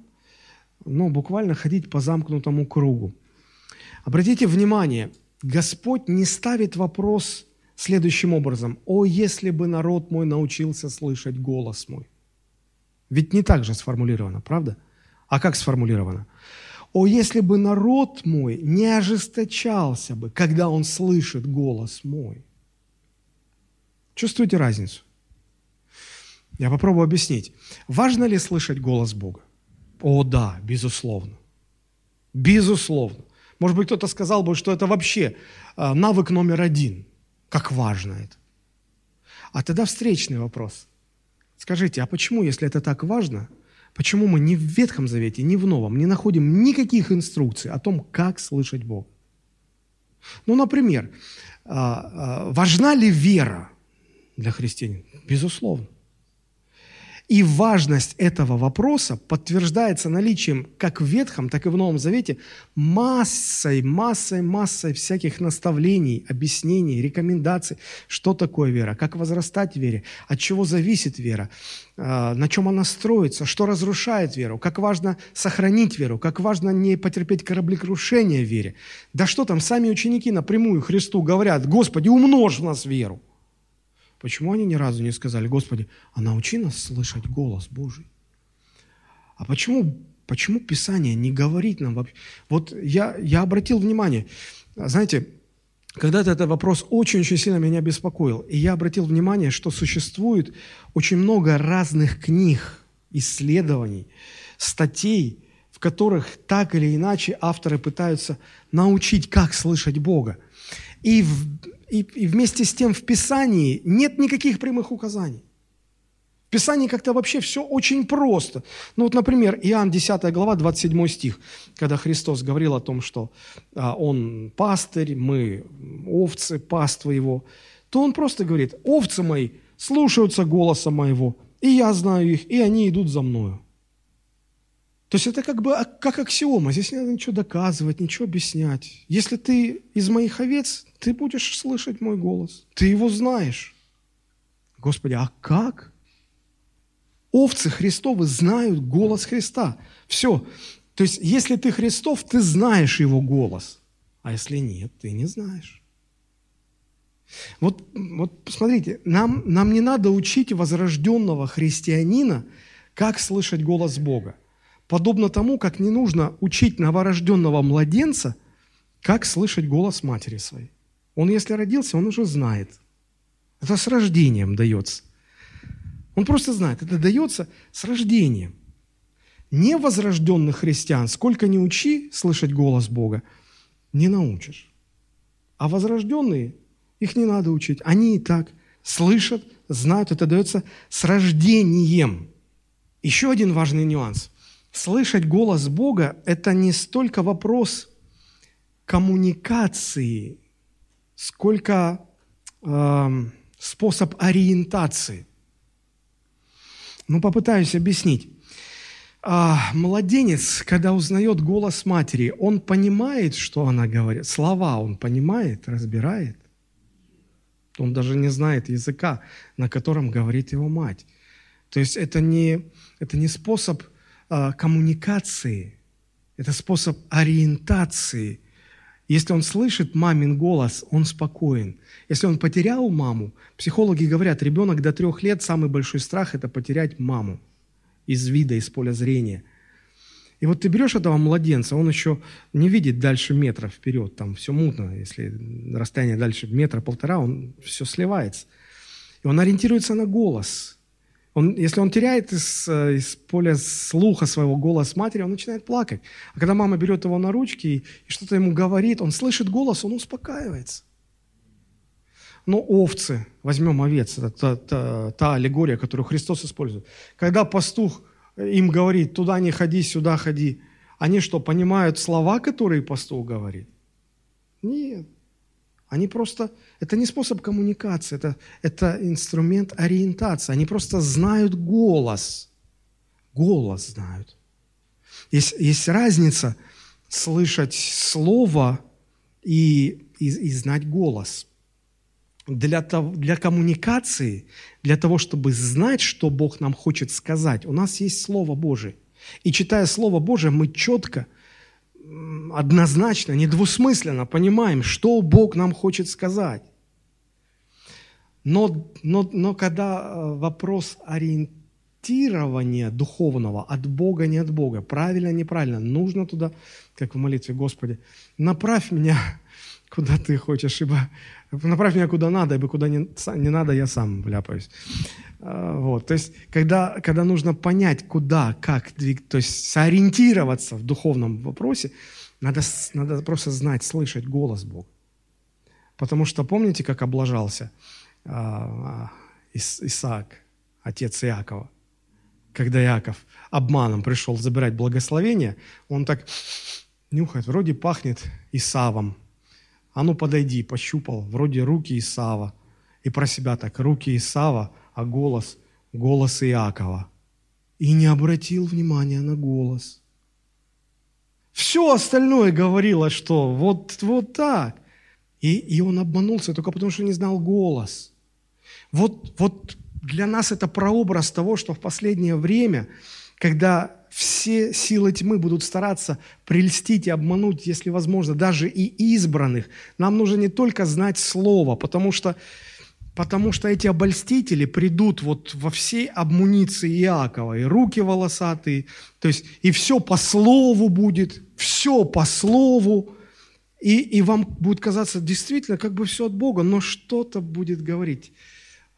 ну, буквально ходить по замкнутому кругу. Обратите внимание, Господь не ставит вопрос следующим образом. «О, если бы народ мой научился слышать голос мой». Ведь не так же сформулировано, правда? А как сформулировано? «О, если бы народ мой не ожесточался бы, когда он слышит голос мой». Чувствуете разницу? Я попробую объяснить. Важно ли слышать голос Бога? О, да, безусловно. Безусловно. Может быть, кто-то сказал бы, что это вообще а, навык номер один. Как важно это. А тогда встречный вопрос. Скажите, а почему, если это так важно, почему мы ни в Ветхом Завете, ни в Новом не находим никаких инструкций о том, как слышать Бога? Ну, например, а, а, важна ли вера для христианина? Безусловно. И важность этого вопроса подтверждается наличием как в Ветхом, так и в Новом Завете массой, массой, массой всяких наставлений, объяснений, рекомендаций, что такое вера, как возрастать в вере, от чего зависит вера, а, на чем она строится, что разрушает веру, как важно сохранить веру, как важно не потерпеть кораблекрушение в вере. Да что там, сами ученики напрямую Христу говорят, Господи, умножь в нас веру. Почему они ни разу не сказали, Господи, а научи нас слышать голос Божий? А почему, почему Писание не говорит нам вообще? Вот я, я обратил внимание, знаете, когда-то этот вопрос очень-очень сильно меня беспокоил. И я обратил внимание, что существует очень много разных книг, исследований, статей, в которых так или иначе авторы пытаются научить, как слышать Бога. И, в, и, и вместе с тем в Писании нет никаких прямых указаний. В Писании как-то вообще все очень просто. Ну вот, например, Иоанн 10 глава, 27 стих, когда Христос говорил о том, что а, Он пастырь, мы овцы, паства Его, то Он просто говорит, овцы мои слушаются голоса моего, и я знаю их, и они идут за мною. То есть это как бы как аксиома, здесь не надо ничего доказывать, ничего объяснять. Если ты из моих овец, ты будешь слышать мой голос, ты его знаешь. Господи, а как? Овцы Христовы знают голос Христа. Все. То есть, если ты Христов, ты знаешь его голос. А если нет, ты не знаешь. Вот, вот посмотрите, нам, нам не надо учить возрожденного христианина, как слышать голос Бога. Подобно тому, как не нужно учить новорожденного младенца, как слышать голос матери своей. Он, если родился, он уже знает. Это с рождением дается. Он просто знает, это дается с рождением. Невозрожденных христиан, сколько ни учи слышать голос Бога, не научишь. А возрожденные, их не надо учить. Они и так слышат, знают, это дается с рождением. Еще один важный нюанс – Слышать голос Бога – это не столько вопрос коммуникации, сколько э, способ ориентации. Ну, попытаюсь объяснить. А, младенец, когда узнает голос матери, он понимает, что она говорит. Слова он понимает, разбирает. Он даже не знает языка, на котором говорит его мать. То есть это не, это не способ коммуникации. Это способ ориентации. Если он слышит мамин голос, он спокоен. Если он потерял маму, психологи говорят, ребенок до трех лет самый большой страх – это потерять маму из вида, из поля зрения. И вот ты берешь этого младенца, он еще не видит дальше метра вперед, там все мутно, если расстояние дальше метра-полтора, он все сливается. И он ориентируется на голос – он, если он теряет из, э, из поля слуха своего голос матери, он начинает плакать. А когда мама берет его на ручки и, и что-то ему говорит, он слышит голос, он успокаивается. Но овцы, возьмем овец, это та, та, та аллегория, которую Христос использует. Когда пастух им говорит, туда не ходи, сюда ходи, они что, понимают слова, которые пастух говорит? Нет. Они просто, это не способ коммуникации, это, это инструмент ориентации. Они просто знают голос. Голос знают. Есть, есть разница слышать слово и, и, и знать голос. Для, того, для коммуникации, для того, чтобы знать, что Бог нам хочет сказать, у нас есть Слово Божие. И читая Слово Божие, мы четко – однозначно, недвусмысленно понимаем, что Бог нам хочет сказать. Но, но, но когда э, вопрос ориентирования духовного от Бога, не от Бога, правильно, неправильно, нужно туда, как в молитве, Господи, направь меня, (laughs) куда Ты хочешь, ибо направь меня куда надо, ибо куда не, не надо, я сам вляпаюсь. А, вот, то есть, когда, когда нужно понять, куда, как то есть сориентироваться в духовном вопросе, надо, надо просто знать, слышать голос Бога. Потому что помните, как облажался а, Ис, Исаак, отец Иакова? Когда Иаков обманом пришел забирать благословение, он так нюхает, вроде пахнет Исавом. А ну подойди, пощупал, вроде руки Исава. И про себя так, руки Исава – а голос – голос Иакова. И не обратил внимания на голос. Все остальное говорило, что вот, вот так. И, и он обманулся только потому, что не знал голос. Вот, вот для нас это прообраз того, что в последнее время, когда все силы тьмы будут стараться прельстить и обмануть, если возможно, даже и избранных, нам нужно не только знать слово, потому что Потому что эти обольстители придут вот во всей обмуниции Иакова, и руки волосатые, то есть и все по слову будет, все по слову, и, и вам будет казаться действительно как бы все от Бога, но что-то будет говорить.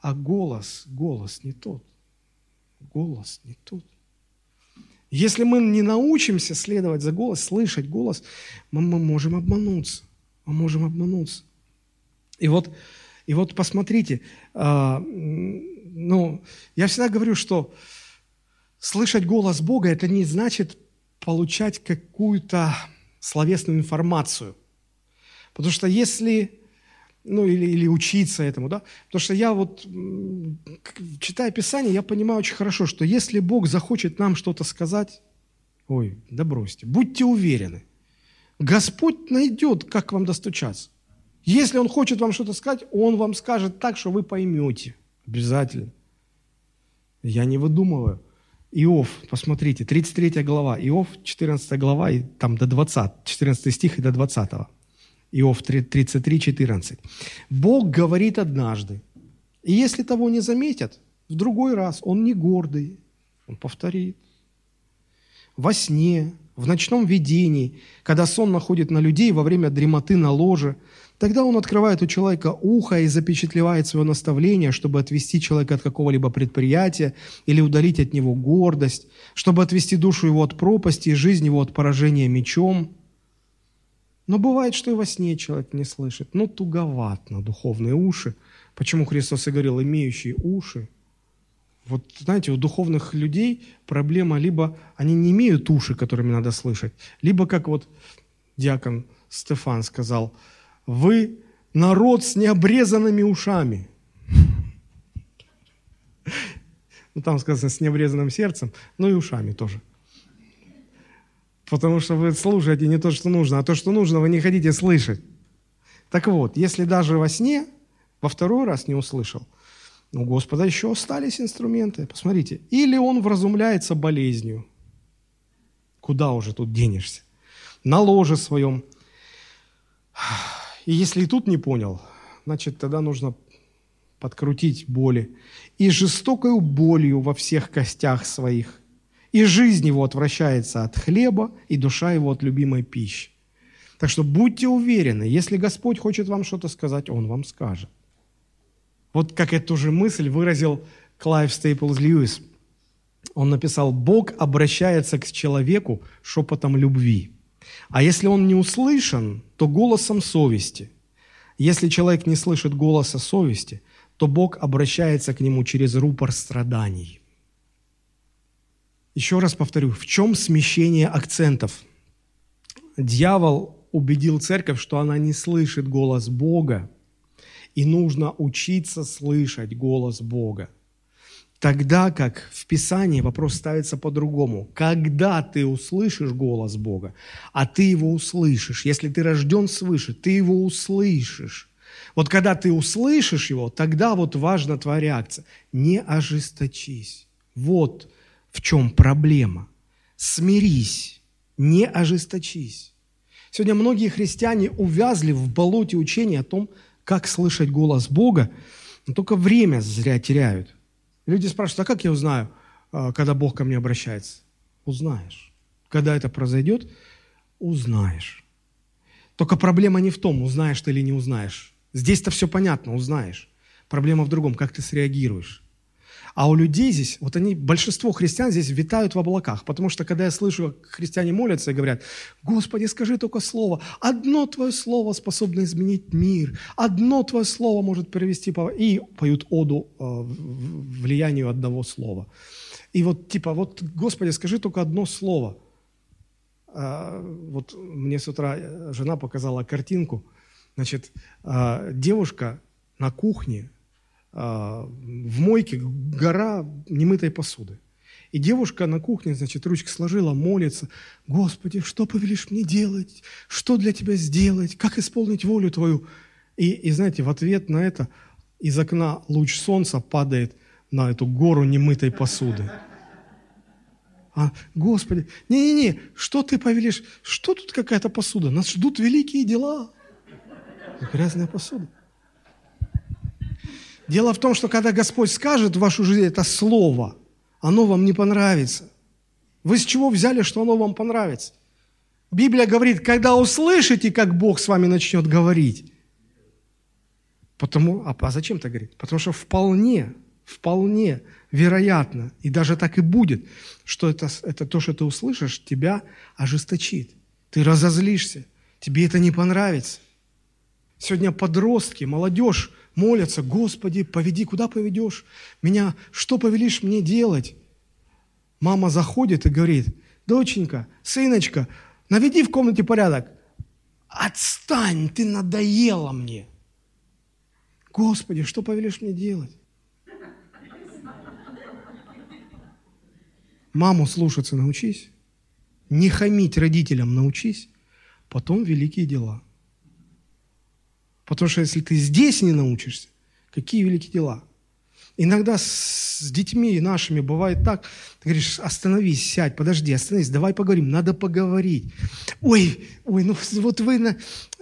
А голос, голос не тот. Голос не тот. Если мы не научимся следовать за голос, слышать голос, мы, мы можем обмануться. Мы можем обмануться. И вот и вот посмотрите, а, ну, я всегда говорю, что слышать голос Бога – это не значит получать какую-то словесную информацию. Потому что если, ну или, или учиться этому, да, потому что я вот, читая Писание, я понимаю очень хорошо, что если Бог захочет нам что-то сказать, ой, да бросьте, будьте уверены, Господь найдет, как к вам достучаться. Если Он хочет вам что-то сказать, Он вам скажет так, что вы поймете. Обязательно. Я не выдумываю. Иов, посмотрите, 33 глава, Иов, 14 глава, и там до 20, 14 стих и до 20. Иов 33, 14. Бог говорит однажды, и если того не заметят, в другой раз он не гордый, он повторит. Во сне, в ночном видении, когда сон находит на людей во время дремоты на ложе – Тогда он открывает у человека ухо и запечатлевает свое наставление, чтобы отвести человека от какого-либо предприятия или удалить от него гордость, чтобы отвести душу его от пропасти и жизнь его от поражения мечом. Но бывает, что и во сне человек не слышит. Но туговат на духовные уши. Почему Христос и говорил, имеющие уши? Вот, знаете, у духовных людей проблема либо они не имеют уши, которыми надо слышать, либо, как вот диакон Стефан сказал – вы народ с необрезанными ушами. Ну, там сказано с необрезанным сердцем, но и ушами тоже. Потому что вы слушаете не то, что нужно, а то, что нужно, вы не хотите слышать. Так вот, если даже во сне во второй раз не услышал, у Господа еще остались инструменты. Посмотрите. Или он вразумляется болезнью. Куда уже тут денешься? на ложе своем. И если и тут не понял, значит, тогда нужно подкрутить боли. И жестокою болью во всех костях своих. И жизнь его отвращается от хлеба, и душа его от любимой пищи. Так что будьте уверены, если Господь хочет вам что-то сказать, Он вам скажет. Вот как эту же мысль выразил Клайв Стейплз Льюис. Он написал, Бог обращается к человеку шепотом любви. А если он не услышан, то голосом совести. Если человек не слышит голоса совести, то Бог обращается к нему через рупор страданий. Еще раз повторю, в чем смещение акцентов? Дьявол убедил церковь, что она не слышит голос Бога, и нужно учиться слышать голос Бога. Тогда как в Писании вопрос ставится по-другому. Когда ты услышишь голос Бога, а ты его услышишь, если ты рожден свыше, ты его услышишь. Вот когда ты услышишь его, тогда вот важна твоя реакция. Не ожесточись. Вот в чем проблема. Смирись, не ожесточись. Сегодня многие христиане увязли в болоте учения о том, как слышать голос Бога, но только время зря теряют. Люди спрашивают, а как я узнаю, а, когда Бог ко мне обращается? Узнаешь. Когда это произойдет, узнаешь. Только проблема не в том, узнаешь ты или не узнаешь. Здесь-то все понятно, узнаешь. Проблема в другом, как ты среагируешь. А у людей здесь, вот они, большинство христиан здесь витают в облаках, потому что когда я слышу, как христиане молятся и говорят, Господи, скажи только слово, одно Твое слово способно изменить мир, одно Твое слово может привести, и поют оду э, влиянию одного слова. И вот типа, вот, Господи, скажи только одно слово. А, вот мне с утра жена показала картинку, значит, а, девушка на кухне в мойке гора немытой посуды. И девушка на кухне, значит, ручки сложила, молится. Господи, что повелишь мне делать? Что для Тебя сделать? Как исполнить волю Твою? И, и знаете, в ответ на это из окна луч солнца падает на эту гору немытой посуды. А, Господи, не-не-не, что ты повелишь? Что тут какая-то посуда? Нас ждут великие дела. Грязная посуда. Дело в том, что когда Господь скажет в вашу жизнь это слово, оно вам не понравится. Вы с чего взяли, что оно вам понравится? Библия говорит, когда услышите, как Бог с вами начнет говорить. Потому, а, а зачем это говорит? Потому что вполне, вполне вероятно, и даже так и будет, что это, это то, что ты услышишь, тебя ожесточит. Ты разозлишься, тебе это не понравится. Сегодня подростки, молодежь молятся, Господи, поведи, куда поведешь? Меня, что повелишь мне делать? Мама заходит и говорит, доченька, сыночка, наведи в комнате порядок. Отстань, ты надоела мне. Господи, что повелишь мне делать? Маму слушаться научись, не хамить родителям научись, потом великие дела – Потому что если ты здесь не научишься, какие великие дела? Иногда с, детьми нашими бывает так, ты говоришь, остановись, сядь, подожди, остановись, давай поговорим, надо поговорить. Ой, ой, ну (laughs) вот вы... На...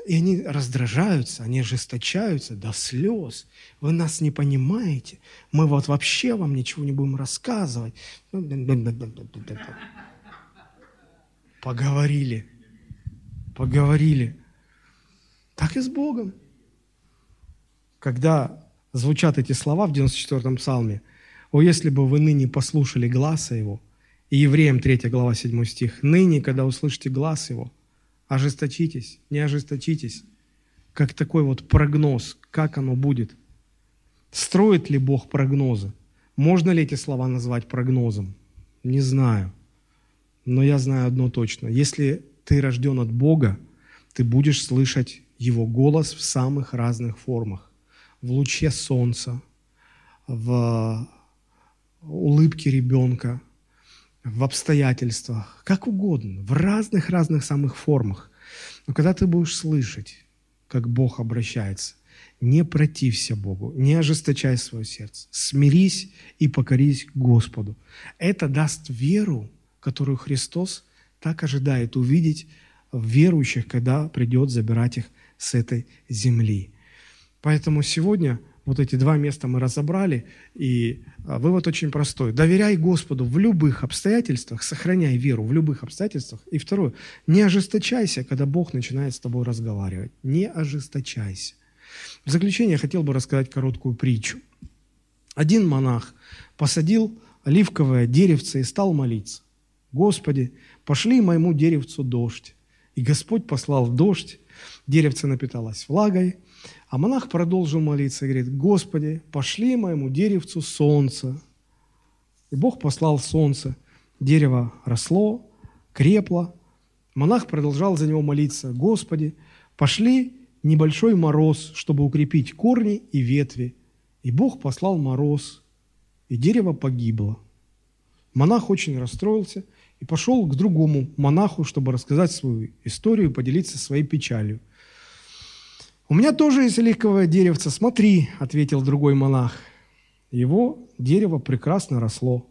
И они раздражаются, они ожесточаются до слез. Вы нас не понимаете. Мы вот вообще вам ничего не будем рассказывать. Поговорили. Поговорили. Так и с Богом когда звучат эти слова в 94-м псалме, «О, если бы вы ныне послушали гласа Его», и Евреям 3 глава 7 стих, «Ныне, когда услышите глаз Его, ожесточитесь, не ожесточитесь», как такой вот прогноз, как оно будет. Строит ли Бог прогнозы? Можно ли эти слова назвать прогнозом? Не знаю. Но я знаю одно точно. Если ты рожден от Бога, ты будешь слышать Его голос в самых разных формах в луче солнца, в улыбке ребенка, в обстоятельствах, как угодно, в разных-разных самых формах. Но когда ты будешь слышать, как Бог обращается, не протився Богу, не ожесточай свое сердце, смирись и покорись Господу. Это даст веру, которую Христос так ожидает увидеть верующих, когда придет забирать их с этой земли. Поэтому сегодня вот эти два места мы разобрали, и а, вывод очень простой. Доверяй Господу в любых обстоятельствах, сохраняй веру в любых обстоятельствах. И второе, не ожесточайся, когда Бог начинает с тобой разговаривать. Не ожесточайся. В заключение я хотел бы рассказать короткую притчу. Один монах посадил оливковое деревце и стал молиться. «Господи, пошли моему деревцу дождь». И Господь послал дождь, деревце напиталось влагой, а монах продолжил молиться и говорит, «Господи, пошли моему деревцу солнце». И Бог послал солнце. Дерево росло, крепло. Монах продолжал за него молиться, «Господи, пошли небольшой мороз, чтобы укрепить корни и ветви». И Бог послал мороз, и дерево погибло. Монах очень расстроился и пошел к другому монаху, чтобы рассказать свою историю и поделиться своей печалью. «У меня тоже есть оливковое деревце, смотри», – ответил другой монах. Его дерево прекрасно росло.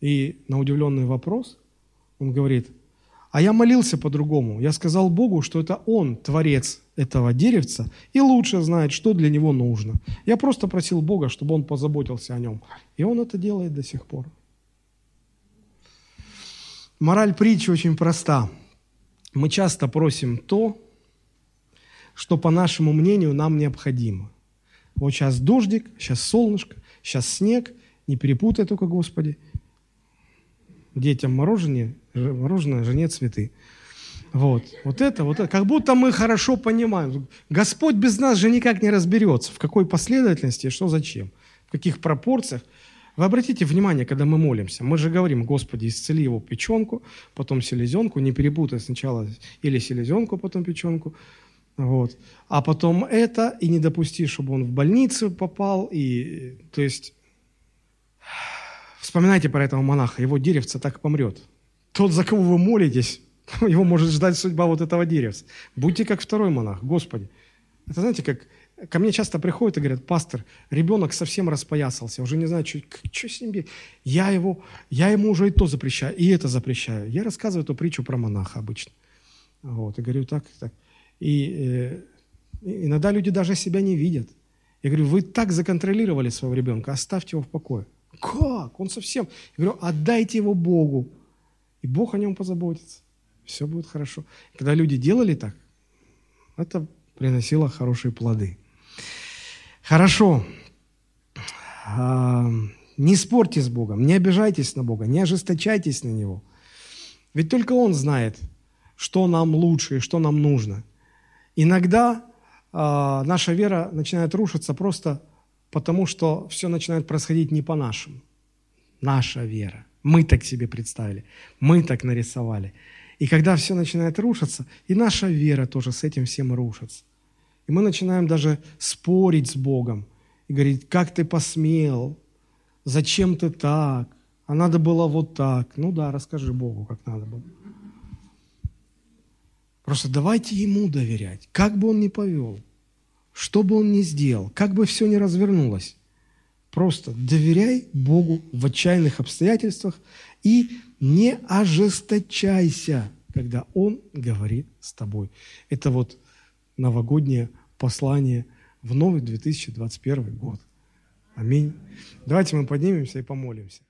И на удивленный вопрос он говорит, а я молился по-другому. Я сказал Богу, что это Он, Творец этого деревца, и лучше знает, что для него нужно. Я просто просил Бога, чтобы Он позаботился о нем. И Он это делает до сих пор. Мораль притчи очень проста. Мы часто просим то, что, по нашему мнению, нам необходимо. Вот сейчас дождик, сейчас солнышко, сейчас снег, не перепутай только, Господи. Детям мороженое, мороженое, жене цветы. Вот, вот это, вот это, как будто мы хорошо понимаем. Господь без нас же никак не разберется, в какой последовательности, что зачем, в каких пропорциях. Вы обратите внимание, когда мы молимся, мы же говорим, Господи, исцели его печенку, потом селезенку, не перепутай сначала или селезенку, потом печенку. Вот. А потом это, и не допусти, чтобы он в больницу попал. И, то есть, вспоминайте про этого монаха, его деревце так помрет. Тот, за кого вы молитесь, (laughs) его может ждать судьба вот этого деревца. Будьте как второй монах, Господи. Это знаете, как ко мне часто приходят и говорят, пастор, ребенок совсем распоясался, уже не знаю, что, что с ним я, его, я ему уже и то запрещаю, и это запрещаю. Я рассказываю эту притчу про монаха обычно. Вот, и говорю так, так. И э, иногда люди даже себя не видят. Я говорю, вы так законтролировали своего ребенка, оставьте его в покое. Как? Он совсем... Я говорю, отдайте его Богу, и Бог о нем позаботится. Все будет хорошо. Когда люди делали так, это приносило хорошие плоды. Хорошо. А, не спорьте с Богом, не обижайтесь на Бога, не ожесточайтесь на Него. Ведь только Он знает, что нам лучше и что нам нужно – Иногда э, наша вера начинает рушиться просто потому, что все начинает происходить не по-нашему. Наша вера. Мы так себе представили, мы так нарисовали. И когда все начинает рушиться, и наша вера тоже с этим всем рушится. И мы начинаем даже спорить с Богом и говорить, как ты посмел, зачем ты так, а надо было вот так. Ну да, расскажи Богу, как надо было. Просто давайте ему доверять, как бы он ни повел, что бы он ни сделал, как бы все ни развернулось. Просто доверяй Богу в отчаянных обстоятельствах и не ожесточайся, когда Он говорит с тобой. Это вот новогоднее послание в новый 2021 год. Аминь. Давайте мы поднимемся и помолимся.